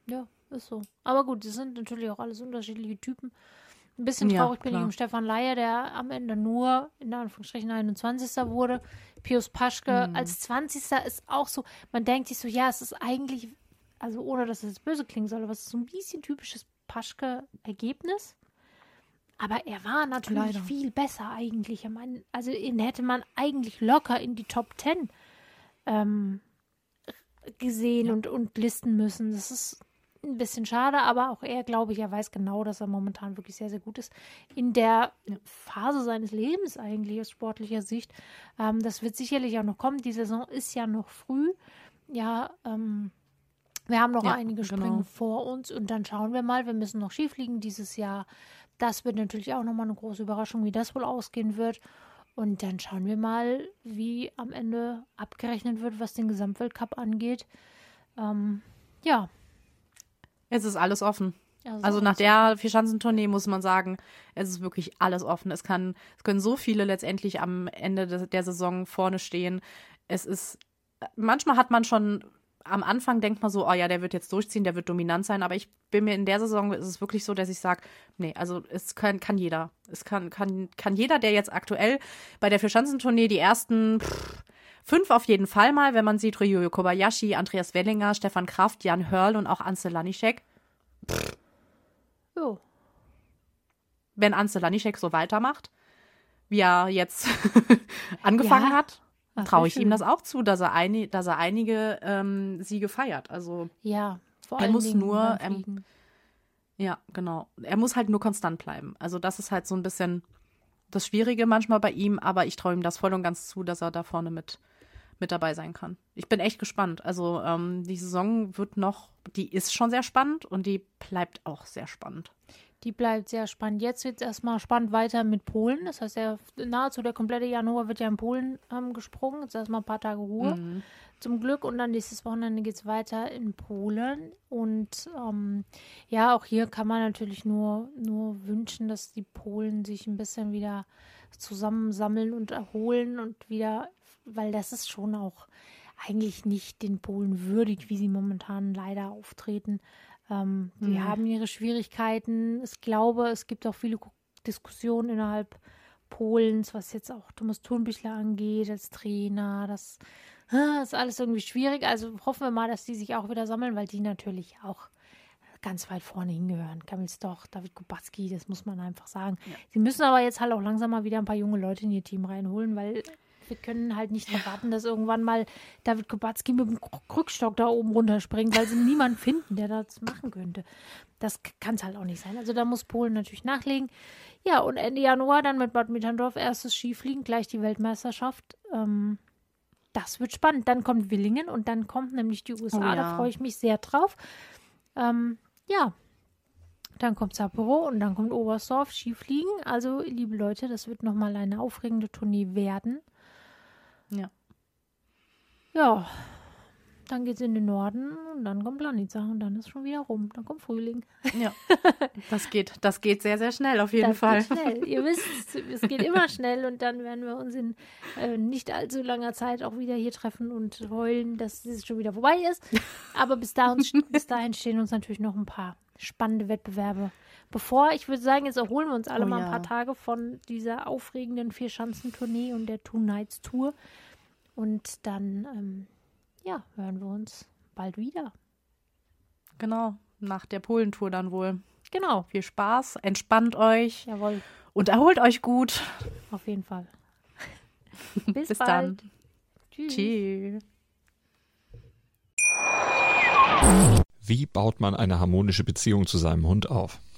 Ja, ist so. Aber gut, das sind natürlich auch alles unterschiedliche Typen. Ein bisschen Ja, traurig bin ich um Stefan Leier, der am Ende nur in Anführungsstrichen 21. wurde. Pius Paschke Mhm. als 20. ist auch so, man denkt sich so, ja, es ist eigentlich, also ohne dass es jetzt böse klingen soll, aber es ist so ein bisschen typisches Paschke-Ergebnis. Aber er war natürlich Leider. viel besser eigentlich. Ich meine, Also ihn hätte man eigentlich locker in die Top 10 ähm, gesehen und, und listen müssen. Das ist ein bisschen schade, aber auch er, glaube ich, er weiß genau, dass er momentan wirklich sehr, sehr gut ist. In der Phase seines Lebens eigentlich aus sportlicher Sicht. Ähm, das wird sicherlich auch noch kommen. Die Saison ist ja noch früh. Ja, ähm, wir haben noch Ja, einige genau. Springen vor uns und dann schauen wir mal. Wir müssen noch Skifliegen dieses Jahr. Das wird natürlich auch nochmal eine große Überraschung, wie das wohl ausgehen wird. Und dann schauen wir mal, wie am Ende abgerechnet wird, was den Gesamtweltcup angeht. Ähm, ja. Es ist alles offen. Also, Also nach der Vierschanzentournee muss man sagen, es ist wirklich alles offen. Es kann, es können so viele letztendlich am Ende de, der Saison vorne stehen. Es ist, manchmal hat man schon am Anfang denkt man so, oh ja, der wird jetzt durchziehen, der wird dominant sein. Aber ich bin mir in der Saison ist es wirklich so, dass ich sage, nee, also es kann, kann jeder. Es kann, kann, kann jeder, der jetzt aktuell bei der Vierschanzentournee die ersten pff, fünf auf jeden Fall mal, wenn man sieht, Ryoyo Kobayashi, Andreas Wellinger, Stefan Kraft, Jan Hörl und auch Ansel Lanischek. jo. wenn Anze Lanischek so weitermacht, wie er jetzt angefangen Ja, hat, traue ich ihm das auch zu, dass er, eini dass er einige ähm, Siege feiert. Also Ja, vor Er allen muss Dingen nur, ähm, ja, genau. Er muss halt nur konstant bleiben. Also das ist halt so ein bisschen das Schwierige manchmal bei ihm, aber ich traue ihm das voll und ganz zu, dass er da vorne mit, mit dabei sein kann. Ich bin echt gespannt. Also ähm, die Saison wird noch, die ist schon sehr spannend und die bleibt auch sehr spannend. Die bleibt sehr spannend. Jetzt wird es erstmal spannend weiter mit Polen. Das heißt, ja, nahezu der komplette Januar wird ja in Polen ähm, gesprungen. Jetzt erstmal ein paar Tage Ruhe. Mhm. Zum Glück. Und dann nächstes Wochenende geht es weiter in Polen. Und ähm, ja, auch hier kann man natürlich nur, nur wünschen, dass die Polen sich ein bisschen wieder zusammensammeln und erholen und wieder, weil das ist schon auch eigentlich nicht den Polen würdig, wie sie momentan leider auftreten. Ähm, die Mhm. haben ihre Schwierigkeiten. Ich glaube, es gibt auch viele Diskussionen innerhalb Polens, was jetzt auch Thomas Thunbichler angeht als Trainer. Das ah, ist alles irgendwie schwierig. Also hoffen wir mal, dass die sich auch wieder sammeln, weil die natürlich auch ganz weit vorne hingehören. Kamil Stoch, David Kubacki, das muss man einfach sagen. Sie müssen aber jetzt halt auch langsam mal wieder ein paar junge Leute in ihr Team reinholen, weil wir können halt nicht erwarten, dass irgendwann mal David Kubacki mit dem Krückstock da oben runterspringt, weil sie niemanden finden, der das machen könnte. Das kann es halt auch nicht sein. Also da muss Polen natürlich nachlegen. Ja, und Ende Januar dann mit Bad Mitterndorf erstes Skifliegen, gleich die Weltmeisterschaft. Ähm, das wird spannend. Dann kommt Willingen und dann kommt nämlich die USA. Oh ja. Da freue ich mich sehr drauf. Ähm, ja, dann kommt Sapporo und dann kommt Oberstdorf, Skifliegen. Also, liebe Leute, das wird nochmal eine aufregende Tournee werden. Ja. Ja, dann geht's in den Norden und dann kommt Planica und dann ist schon wieder rum. Dann kommt Frühling. Ja, das geht, das geht sehr, sehr schnell auf jeden das Fall. geht schnell. Ihr wisst, es geht immer schnell und dann werden wir uns in äh, nicht allzu langer Zeit auch wieder hier treffen und heulen, dass es schon wieder vorbei ist. Aber bis dahin, bis dahin stehen uns natürlich noch ein paar spannende Wettbewerbe. Bevor, ich würde sagen, jetzt erholen wir uns alle Oh mal ein ja. paar Tage von dieser aufregenden Vierschanzentournee und der Two Nights Tour. Und dann, ähm, ja, hören wir uns bald wieder. Genau, nach der Polentour dann wohl. Genau, Viel Spaß, entspannt euch jawohl, und erholt euch gut. auf jeden Fall. Bis, Bis bald. dann. Tschüss. Tschüss. Wie baut man eine harmonische Beziehung zu seinem Hund auf?